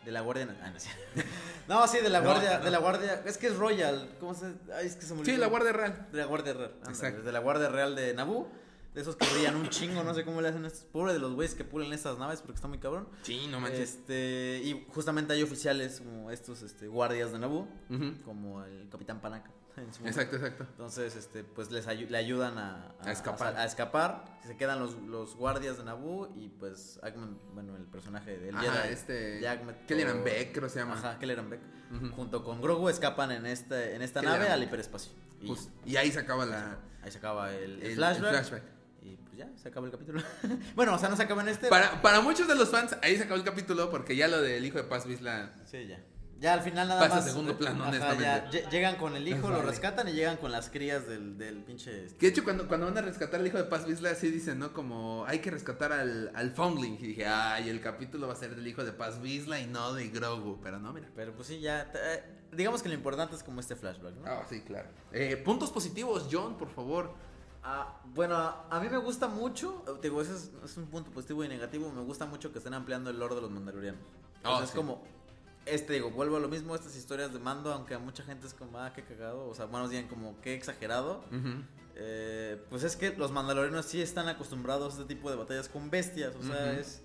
De la guardia... Ah, no, sí. no, sí, de la No, guardia, no. de la guardia... Es que es Royal, ¿cómo se...? Ay, es que se me Sí, olvidó. la Guardia Real. De la Guardia Real. Exacto. De la Guardia Real de Naboo. De esos que brillan un chingo, no sé cómo le hacen estos. Pobre de los güeyes que pulen estas naves porque está muy cabrón. Sí, no manches. Este, y justamente hay oficiales como estos este, guardias de Naboo, como el Capitán Panaca. en su momento. Exacto, exacto. Entonces, este, pues les ayu- le ayudan a, A escapar. A, escapar. Se quedan los, los guardias de Naboo y pues Ackman, bueno, el personaje del Ajá, Jedi. este. de Ackman, Kelleran Beck, creo que se llama. Ajá, Kelleran Beck. Junto con Grogu escapan en, este, en esta Kelleran nave al hiperespacio. Y Pues, y ahí se acaba la, ahí se acaba el, el el, el flashback. Y pues ya, se acaba el capítulo. bueno, o sea, no se acaba en este. Para, para muchos de los fans, ahí se acabó el capítulo porque ya lo del hijo de Paz Vizla. Sí, ya. Ya al final nada Pasa más. segundo plano, ajá, honestamente. ya, llegan con el hijo, lo rescatan y llegan con las crías del, del pinche. este, Que de hecho, cuando, cuando van a rescatar al hijo de Paz Vizla, así dicen, ¿no? Como hay que rescatar al, al Foundling. Y dije, ay, el capítulo va a ser del hijo de Paz Vizla y no de Grogu. Pero no, mira. Pero pues sí, ya. eh, digamos que lo importante es como este flashback, ¿no? Ah, sí, claro. Eh, puntos positivos, John, por favor. Ah, bueno, a, mí me gusta mucho. eh, Digo, ese es, es un punto positivo y negativo. Me gusta mucho que estén ampliando el lore de los mandalorianos. Entonces, sí. es como. Este, digo, vuelvo a lo mismo. Estas historias de mando, aunque a mucha gente es como, ah, qué cagado. O sea, buenos días, como, qué exagerado. Eh, pues es que los mandalorianos sí están acostumbrados a este tipo de batallas con bestias. O sea, es.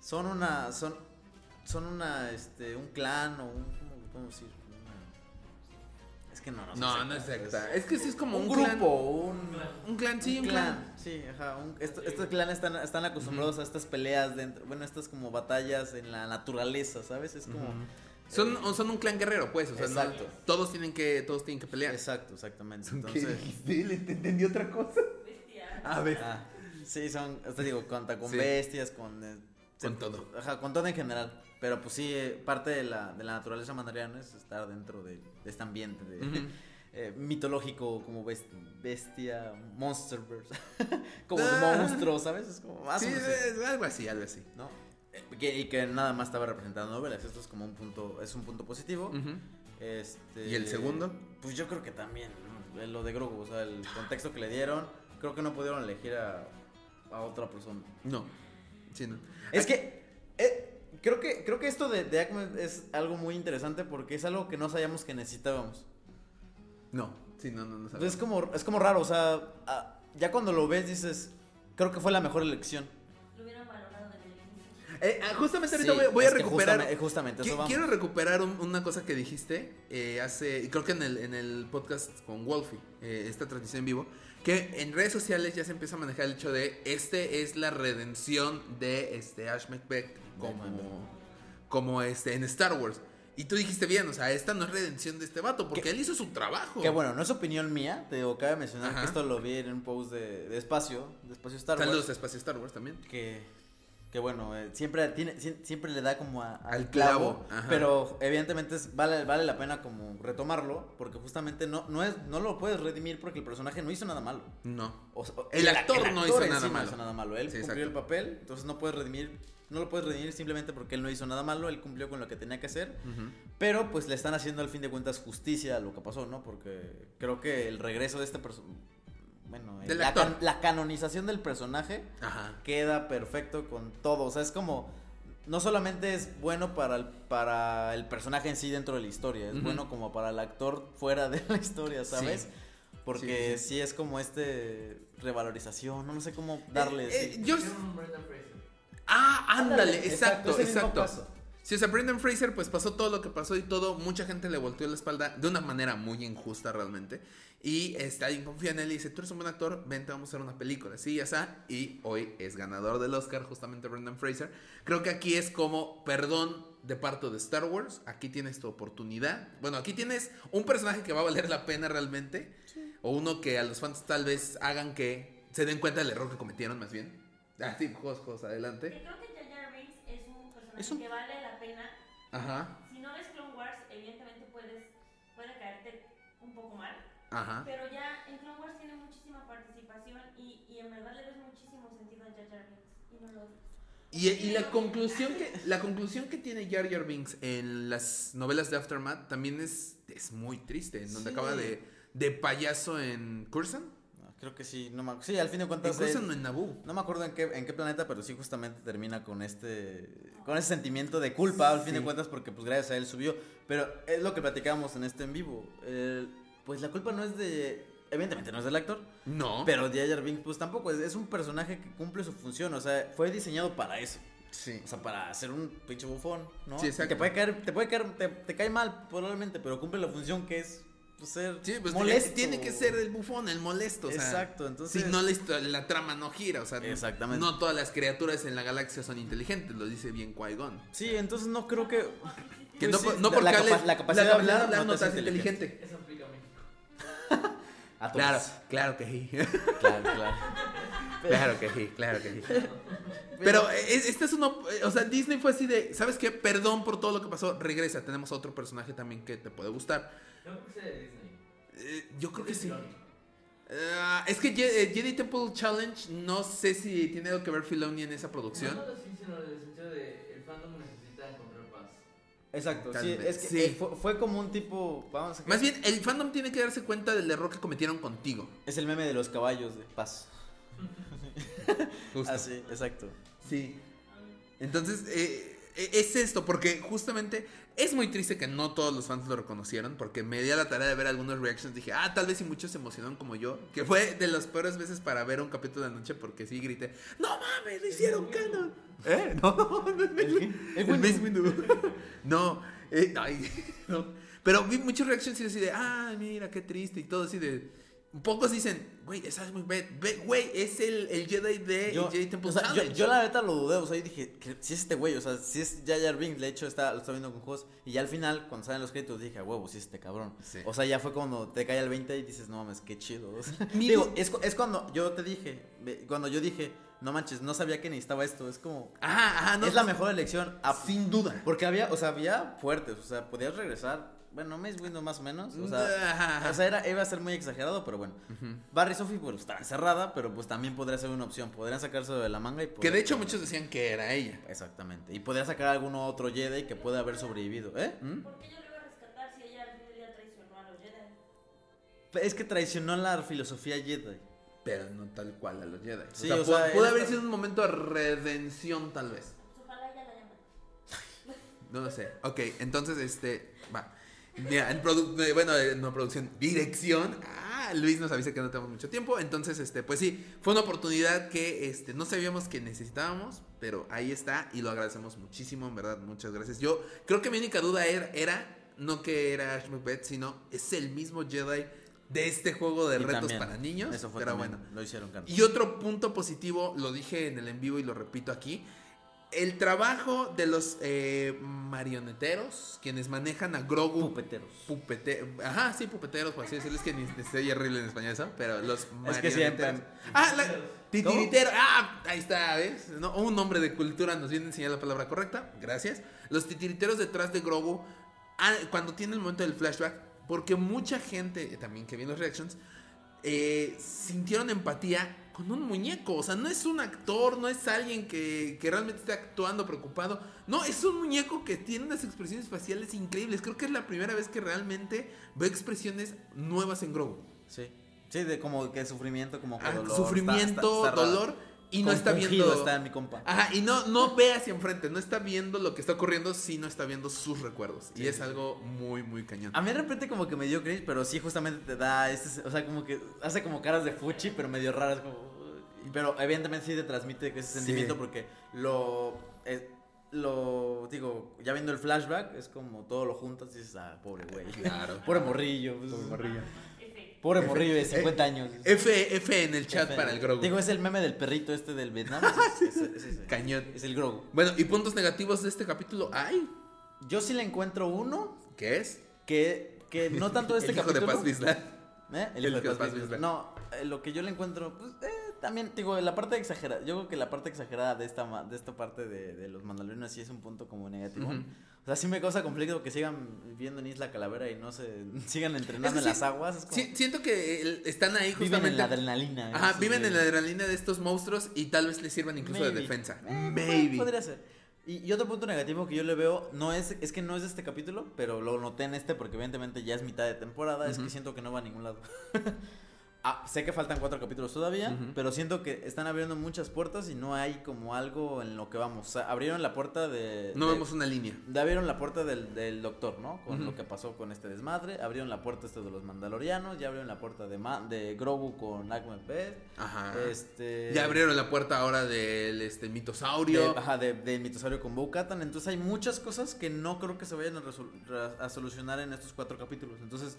Son una. Son. Son una. Este. Un clan o un. ¿Cómo cómo decir? Que no, no sé No, no es secta. Es que sí es como un, un, grupo, clan. un. Un clan, sí, un clan. clan. Sí, ajá. un- esto- estos clanes están, están acostumbrados a estas peleas dentro. Bueno, estas como batallas en la naturaleza, ¿sabes? Es como. Son, o son un clan guerrero, pues. O sea, no- Exacto. todos tienen que, todos tienen que pelear. Exacto, exactamente. ¿Qué Entonces. dijiste? ¿Le te entendí otra cosa? A ver. Ah, sí, son, te digo, con, con Sí. bestias, con... eh, Con se- todo. Ajá, con todo en general. Pero pues sí, eh, parte de la, de la naturaleza mandaloriana es estar dentro de, de este ambiente de, eh, mitológico como bes- bestia, monsterverse, como Ah. monstruo, ¿sabes? Es como más Sí, es algo así, algo así. ¿no? Eh, que- y que nada más estaba representando novelas. Esto es como un punto, es un punto positivo. Este, ¿Y el segundo? Pues yo creo que también. Eh, lo de Grogu, o sea, el contexto que le dieron, creo que no pudieron elegir a, a otra persona. No. Sí, no. Es que eh, creo que creo que esto de, de Acme es algo muy interesante porque es algo que no sabíamos que necesitábamos. No. Sí, no, no, no Entonces sabes. es como es como raro, o sea, ah, ya cuando lo ves dices, creo que fue la mejor elección. Lo hubieran valorado el inicio. Eh, ah, justamente ahorita Sí, voy, voy a recuperar. justamente, justamente Qui- eso vamos. Quiero recuperar un- una cosa que dijiste eh, hace, creo que en el, en el podcast con Wolfie, eh, esta transmisión en vivo, que en redes sociales ya se empieza a manejar el hecho de este es la redención de este Ash McBeck como, como este en Star Wars. Y tú dijiste bien, o sea, esta no es redención de este vato, porque Que- él hizo su trabajo. Que bueno, no es opinión mía, te digo, cabe mencionar Ajá. que esto lo vi en un post de, de espacio, de espacio Star Saludos Wars. a Espacio Star Wars también. que, que bueno, eh, siempre, tiene, sie- siempre le da como a- Al al clavo, pero evidentemente es- vale, vale la pena como retomarlo, porque justamente no, no, es, no lo puedes redimir porque el personaje no hizo nada malo. No. O sea, El actor no hizo nada sí malo. No hizo nada malo. Él Sí, cumplió el papel, entonces no puedes redimir, no lo puedes redimir simplemente porque él no hizo nada malo, él cumplió con lo que tenía que hacer, pero pues le están haciendo al fin de cuentas justicia a lo que pasó, ¿no? Porque creo que el regreso de este personaje, bueno, eh, Del la, actor. can- la canonización del personaje Ajá. queda perfecto con todo. O sea, es como. no solamente es bueno para el, para el personaje en sí dentro de la historia, es bueno como para el actor fuera de la historia, ¿sabes? Sí. Porque Sí, sí, sí, es como este revalorización, no, no sé cómo darle. Eh, yo-. Ah, ándale, exacto, es el mismo exacto. caso. Sí, o sea, Brendan Fraser, pues pasó todo lo que pasó y todo. Mucha gente le volteó la espalda de una manera muy injusta realmente. Y este, alguien confía en él y dice: Tú eres un buen actor, vente, vamos a hacer una película. Sí, ya está. Y hoy es ganador del Oscar, justamente Brendan Fraser. Creo que aquí es como perdón de parte de Star Wars. Aquí tienes tu oportunidad. Bueno, aquí tienes un personaje que va a valer la pena realmente. O uno que a los fans tal vez hagan que se den cuenta del error que cometieron, más bien. Ah, sí, juegos, juegos, adelante. Creo que Jar Jar Binks es un personaje Es un- que vale la pena. Ajá, ajá. Pero ya en Clone Wars tiene muchísima participación y, y en verdad le ves muchísimo sentido a Jar Jar Binks. Y no lo odias. Y, y la conclusión que la conclusión que tiene Jar Jar Binks en las novelas de Aftermath también es, es muy triste, en donde Sí. acaba de, de payaso en Cursan. No, creo que sí, no me, sí, al fin de En cuentas. Cursan él- o en Naboo. No me acuerdo en qué, en qué planeta, pero sí justamente termina con este con ese sentimiento de culpa al fin Sí. de cuentas porque pues gracias a él subió. Pero es lo que platicábamos en este en vivo. El- pues la culpa no es de... Evidentemente no es del actor, No. pero Jar Binks pues tampoco. Es, es un personaje que cumple su función, o sea, fue diseñado para eso. sí. O sea, para ser un pinche bufón, ¿no? Sí, exacto. Te puede caer, te puede caer, te, te cae mal probablemente, pero cumple la función que es pues, ser Sí, pues molesto. tiene que ser el bufón, el molesto. o sea, Exacto, entonces... Si no, la, la trama no gira. O sea, no- Exactamente. no todas las criaturas en la galaxia son inteligentes, lo dice bien Qui-Gon. Sí, entonces no creo que... Que Pues no, sí, por- no la- porque la capa- la capacidad de hablar hablar no no te hace inteligente. A todos. Claro, claro que sí. Claro, claro. Claro que sí, claro que sí. Pero este es uno, eh, o sea, Disney fue así de, ¿sabes qué? Perdón por todo lo que pasó, regresa, tenemos otro personaje también que te puede gustar. Yo creo que sea de Disney. Eh, yo creo que sí. Ah, es que Je- Jedi Temple Challenge, no sé si tiene algo que ver Filoni en esa producción. No así, Exacto, sí, es que Sí. eh, fue, fue como un tipo, vamos a Más bien, el fandom tiene que darse cuenta del error que cometieron contigo. es el meme de los caballos de paz. Justo. Así, exacto. Sí. Entonces, eh, es esto, porque justamente es muy triste que no todos los fans lo reconocieron, porque me di a la tarea de ver algunos reactions, dije, ah, tal vez si muchos se emocionaron como yo, que fue de las peores veces para ver un capítulo de la noche, porque sí grité, no mames, lo hicieron canon. ¿Eh? No, no, no, no, ¿El Mace Windu. No, eh, ay, no. Pero vi muchas reactions y así de, ah, mira, qué triste y todo así de... Pocos dicen, güey, esa es muy Güey, es el, el Jedi de Yo, Jedi Temple o sea, yo, la neta lo dudé, o sea, yo dije, que si es este güey, o sea, si es Jar Jar Binks, de hecho está, lo está viendo con juegos, y ya al final, cuando salen los créditos, dije, huevo, si es este cabrón. Sí. O sea, ya fue cuando te cae el 20 y dices, no mames, qué chido. o sea. Mi digo, es, es cuando yo te dije, cuando yo dije, no manches, no sabía que necesitaba esto, es como, Ajá, ajá, no. es la mejor elección, a- Sin duda. Porque había, o sea, había fuertes, o sea, podías regresar, bueno, Mace Windu más o menos, o sea, o sea, era, iba a ser muy exagerado, pero bueno. Ujú. Barry Sophie, pues está encerrada, pero pues también podría ser una opción, podrían sacarse de la manga y Que poder- de hecho muchos decían que era ella. Exactamente, y podría sacar algún otro Jedi que pueda haber sobrevivido, ¿eh? ¿Mm? ¿Por qué yo lo iba a rescatar si ella al fin del día traicionó a los Jedi? Es que traicionó la filosofía Jedi. Pero no tal cual a los Jedi. Sí, o sea, o pudo, sea, pudo él haber sido un momento de redención, tal vez. Pues ojalá ella la llamen. No lo sé. Ok, entonces, este. Va. Mira, en eh, bueno, eh, no producción, dirección. Ah, Luis nos avisa que no tenemos mucho tiempo. Entonces, este, pues sí, fue una oportunidad que este, no sabíamos que necesitábamos, pero ahí está y lo agradecemos muchísimo, en verdad, muchas gracias. Yo creo que mi única duda era, era no que era Ash Macbeth, sino es el mismo Jedi de este juego de Y retos también, para niños. Eso fue pero bueno. lo hicieron canon. Y otro punto positivo, lo dije en el en vivo y lo repito aquí. El trabajo de los eh, marioneteros, quienes manejan a Grogu. Pupeteros. Pupete, ajá, sí, pupeteros, por así decirlo. Es que ni estoy horrible en español eso, pero los Es que siempre- marioneteros. Ah, la, titiritero. Ah, ahí está, ¿ves? No, un nombre de cultura nos viene a enseñar la palabra correcta. Gracias. Los titiriteros detrás de Grogu, ah, cuando tiene el momento del flashback, porque mucha gente, también que vi en los reactions, eh, sintieron empatía con un muñeco. O sea, no es un actor, no es alguien que, que realmente esté actuando preocupado. No, es un muñeco que tiene unas expresiones faciales increíbles. Creo que es la primera vez que realmente veo expresiones nuevas en Grogu. Sí. Sí, de como que sufrimiento, como que Ah, sufrimiento, está- está- está raro. dolor. Y no está viendo. está mi compa. Ajá, y no, no ve hacia enfrente, no está viendo lo que está ocurriendo, sino está viendo sus recuerdos. y es sí. algo muy, muy cañón. A mí de repente como que me dio cringe, pero sí justamente te da este, o sea, como que hace como caras de fuchi, pero medio raras como pero evidentemente sí te transmite ese Sí. sentimiento porque lo eh, lo digo, ya viendo el flashback es como todo lo juntas y dices, ah, pobre güey. Claro. Pobre morrillo. pues, F. Pobre morrillo de 50 años. F, F en el chat F. para el Grogu. Digo, es el meme del perrito este del Vietnam. Es, es- Cañón. es el Grogu. Bueno, ¿y puntos negativos de este capítulo hay? Yo sí le encuentro uno ¿Qué es? que, que no tanto de este el hijo capítulo. de Paz. ¿Eh? El El hijo hijo de Paz Paz. No, eh, lo que yo le encuentro, pues, eh, también, digo, la parte exagerada, yo creo que la parte exagerada de esta, de esta parte de, de los mandalorianos sí es un punto como negativo. Ujú. O sea, sí me causa conflicto que sigan viviendo en Isla Calavera y no se sigan entrenando Es que en sí, las aguas. Es como, Sí, siento que el- están ahí viven justamente. en la adrenalina. Ajá, sí, viven sí. en la adrenalina de estos monstruos y tal vez les sirvan incluso de Maybe. defensa. Eh, Maybe. Podría ser. Y, y otro punto negativo que yo le veo, no es, es que no es de este capítulo, pero lo noté en este porque evidentemente ya es mitad de temporada, es Ujú. que siento que no va a ningún lado. Ah, sé que faltan cuatro capítulos todavía, pero siento que están abriendo muchas puertas y no hay como algo en lo que vamos. O sea, abrieron la puerta de... No de- vemos una línea. ya abrieron la puerta del, del doctor, ¿no? Con lo que pasó con este desmadre. Abrieron la puerta este de los mandalorianos. Ya abrieron la puerta de, Ma- de Grogu con Agma Beth. Ajá. Este... Ya abrieron la puerta ahora del este, mitosaurio. De, ajá, de, del mitosaurio con Bo-Katan. Entonces hay muchas cosas que no creo que se vayan a solucionar en estos cuatro capítulos. Entonces,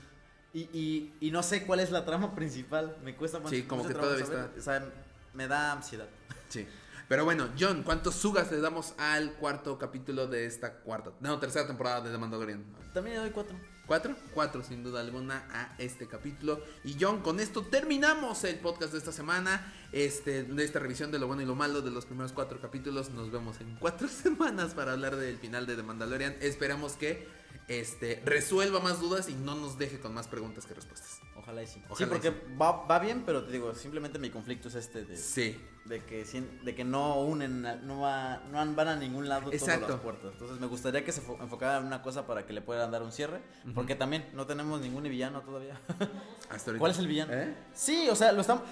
y, y, y no sé cuál es la trama principal. Me cuesta más. Sí, como que todavía saber. O sea, me da ansiedad. Sí. Pero bueno, John, ¿cuántos sugas le damos al cuarto capítulo de esta cuarta, no, tercera temporada de The Mandalorian? También le doy cuatro. ¿Cuatro? Cuatro, sin duda alguna, a este capítulo. Y John, con esto terminamos el podcast de esta semana. Este, de esta revisión de lo bueno y lo malo de los primeros cuatro capítulos. Nos vemos en cuatro semanas para hablar del final de The Mandalorian. Esperamos que este, resuelva más dudas y no nos deje con más preguntas que respuestas. Ojalá y sí. Ojalá sí, porque sí. Va, va bien, pero te digo, simplemente mi conflicto es este de, Sí. de que de que no unen, no, va, no van a ningún lado todas Exacto. las puertas. Entonces me gustaría que se fo- enfocaran en una cosa para que le puedan dar un cierre, porque también no tenemos ningún villano todavía. Hasta ahorita. ¿Cuál es el villano? ¿Eh? Sí, o sea, lo estamos.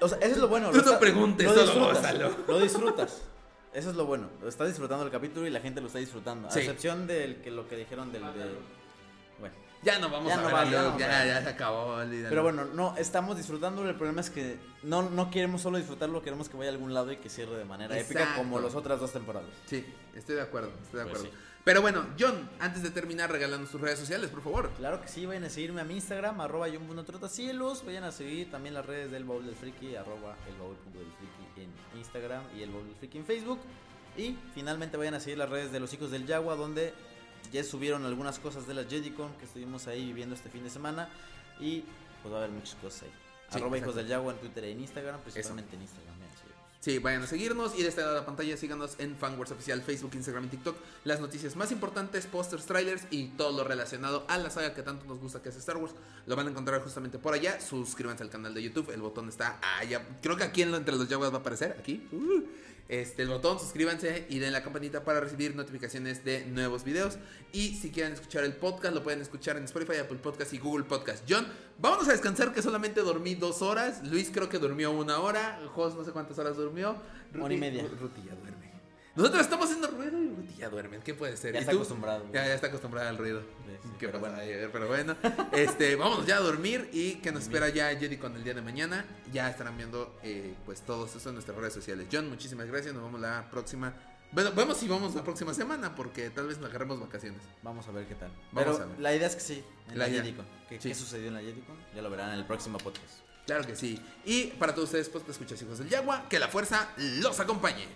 O sea, eso es lo bueno. Tú lo no preguntes, disfrutas. Lo disfrutas. Eso es lo bueno. Lo estás disfrutando el capítulo y la gente lo está disfrutando. A excepción del que lo que dijeron del de. Bueno. Ya no vamos Ya a no ver va, a ya se acabó, olvídalo. Pero bueno, no, estamos disfrutándolo. El problema es que no, no queremos solo disfrutarlo, queremos que vaya a algún lado y que cierre de manera épica como las otras dos temporadas. Sí, estoy de acuerdo, estoy de Pues acuerdo. sí. Pero bueno, John, antes de terminar, regalando tus redes sociales, por favor. Claro que sí, vayan a seguirme a mi Instagram, arroba Trotacielos. Vayan a seguir también las redes del Baúl del Friki, arroba el Baúl del Friki en Instagram y el del Friki en Facebook. Y finalmente vayan a seguir las redes de los hijos del Yagua, donde ya subieron algunas cosas de la JediCon que estuvimos ahí viviendo este fin de semana. Y pues va a haber muchas cosas ahí. Sí, arroba hijos del Yagua en Twitter y en Instagram, principalmente en Instagram. seguirnos. Sí, vayan a seguirnos y este de la pantalla síganos en Fanworks Oficial, Facebook, Instagram y TikTok. Las noticias más importantes, pósters, trailers y todo lo relacionado a la saga que tanto nos gusta que es Star Wars. Lo van a encontrar justamente por allá. Suscríbanse al canal de YouTube, el botón está allá. Creo que aquí en lo- entre los Jaguars va a aparecer, aquí. Uh, este, el botón, suscríbanse y den la campanita para recibir notificaciones de nuevos videos. Y si quieren escuchar el podcast, lo pueden escuchar en Spotify, Apple Podcast y Google Podcast. John, vámonos a descansar que solamente dormí dos horas. Luis creo que durmió una hora. Jos no sé cuántas horas durmió. Hora y media. Ruti ya duerme. Nosotros estamos haciendo ruido y ya duerme. ¿Qué puede ser? Ya ¿Y está tú? acostumbrado. Ya, ya está acostumbrada al ruido. sí, Qué pero bueno. ayer, pero bueno. Este, vámonos ya a dormir y que nos espera ya Jedi con el día de mañana. Ya estarán viendo eh, pues todos eso en nuestras redes sociales. John, muchísimas gracias. Nos vemos la próxima. Bueno, vemos si vamos la próxima semana porque tal vez nos agarremos vacaciones. Vamos a ver qué tal. Vamos Pero a ver. la idea es que sí, en La la. JediCon. ¿Qué, Sí. qué sucedió en la JediCon? Ya lo verán en el próximo podcast. Claro que sí. Y para todos ustedes, pues, escuchas hijos del Yagua. Que la fuerza los acompañe.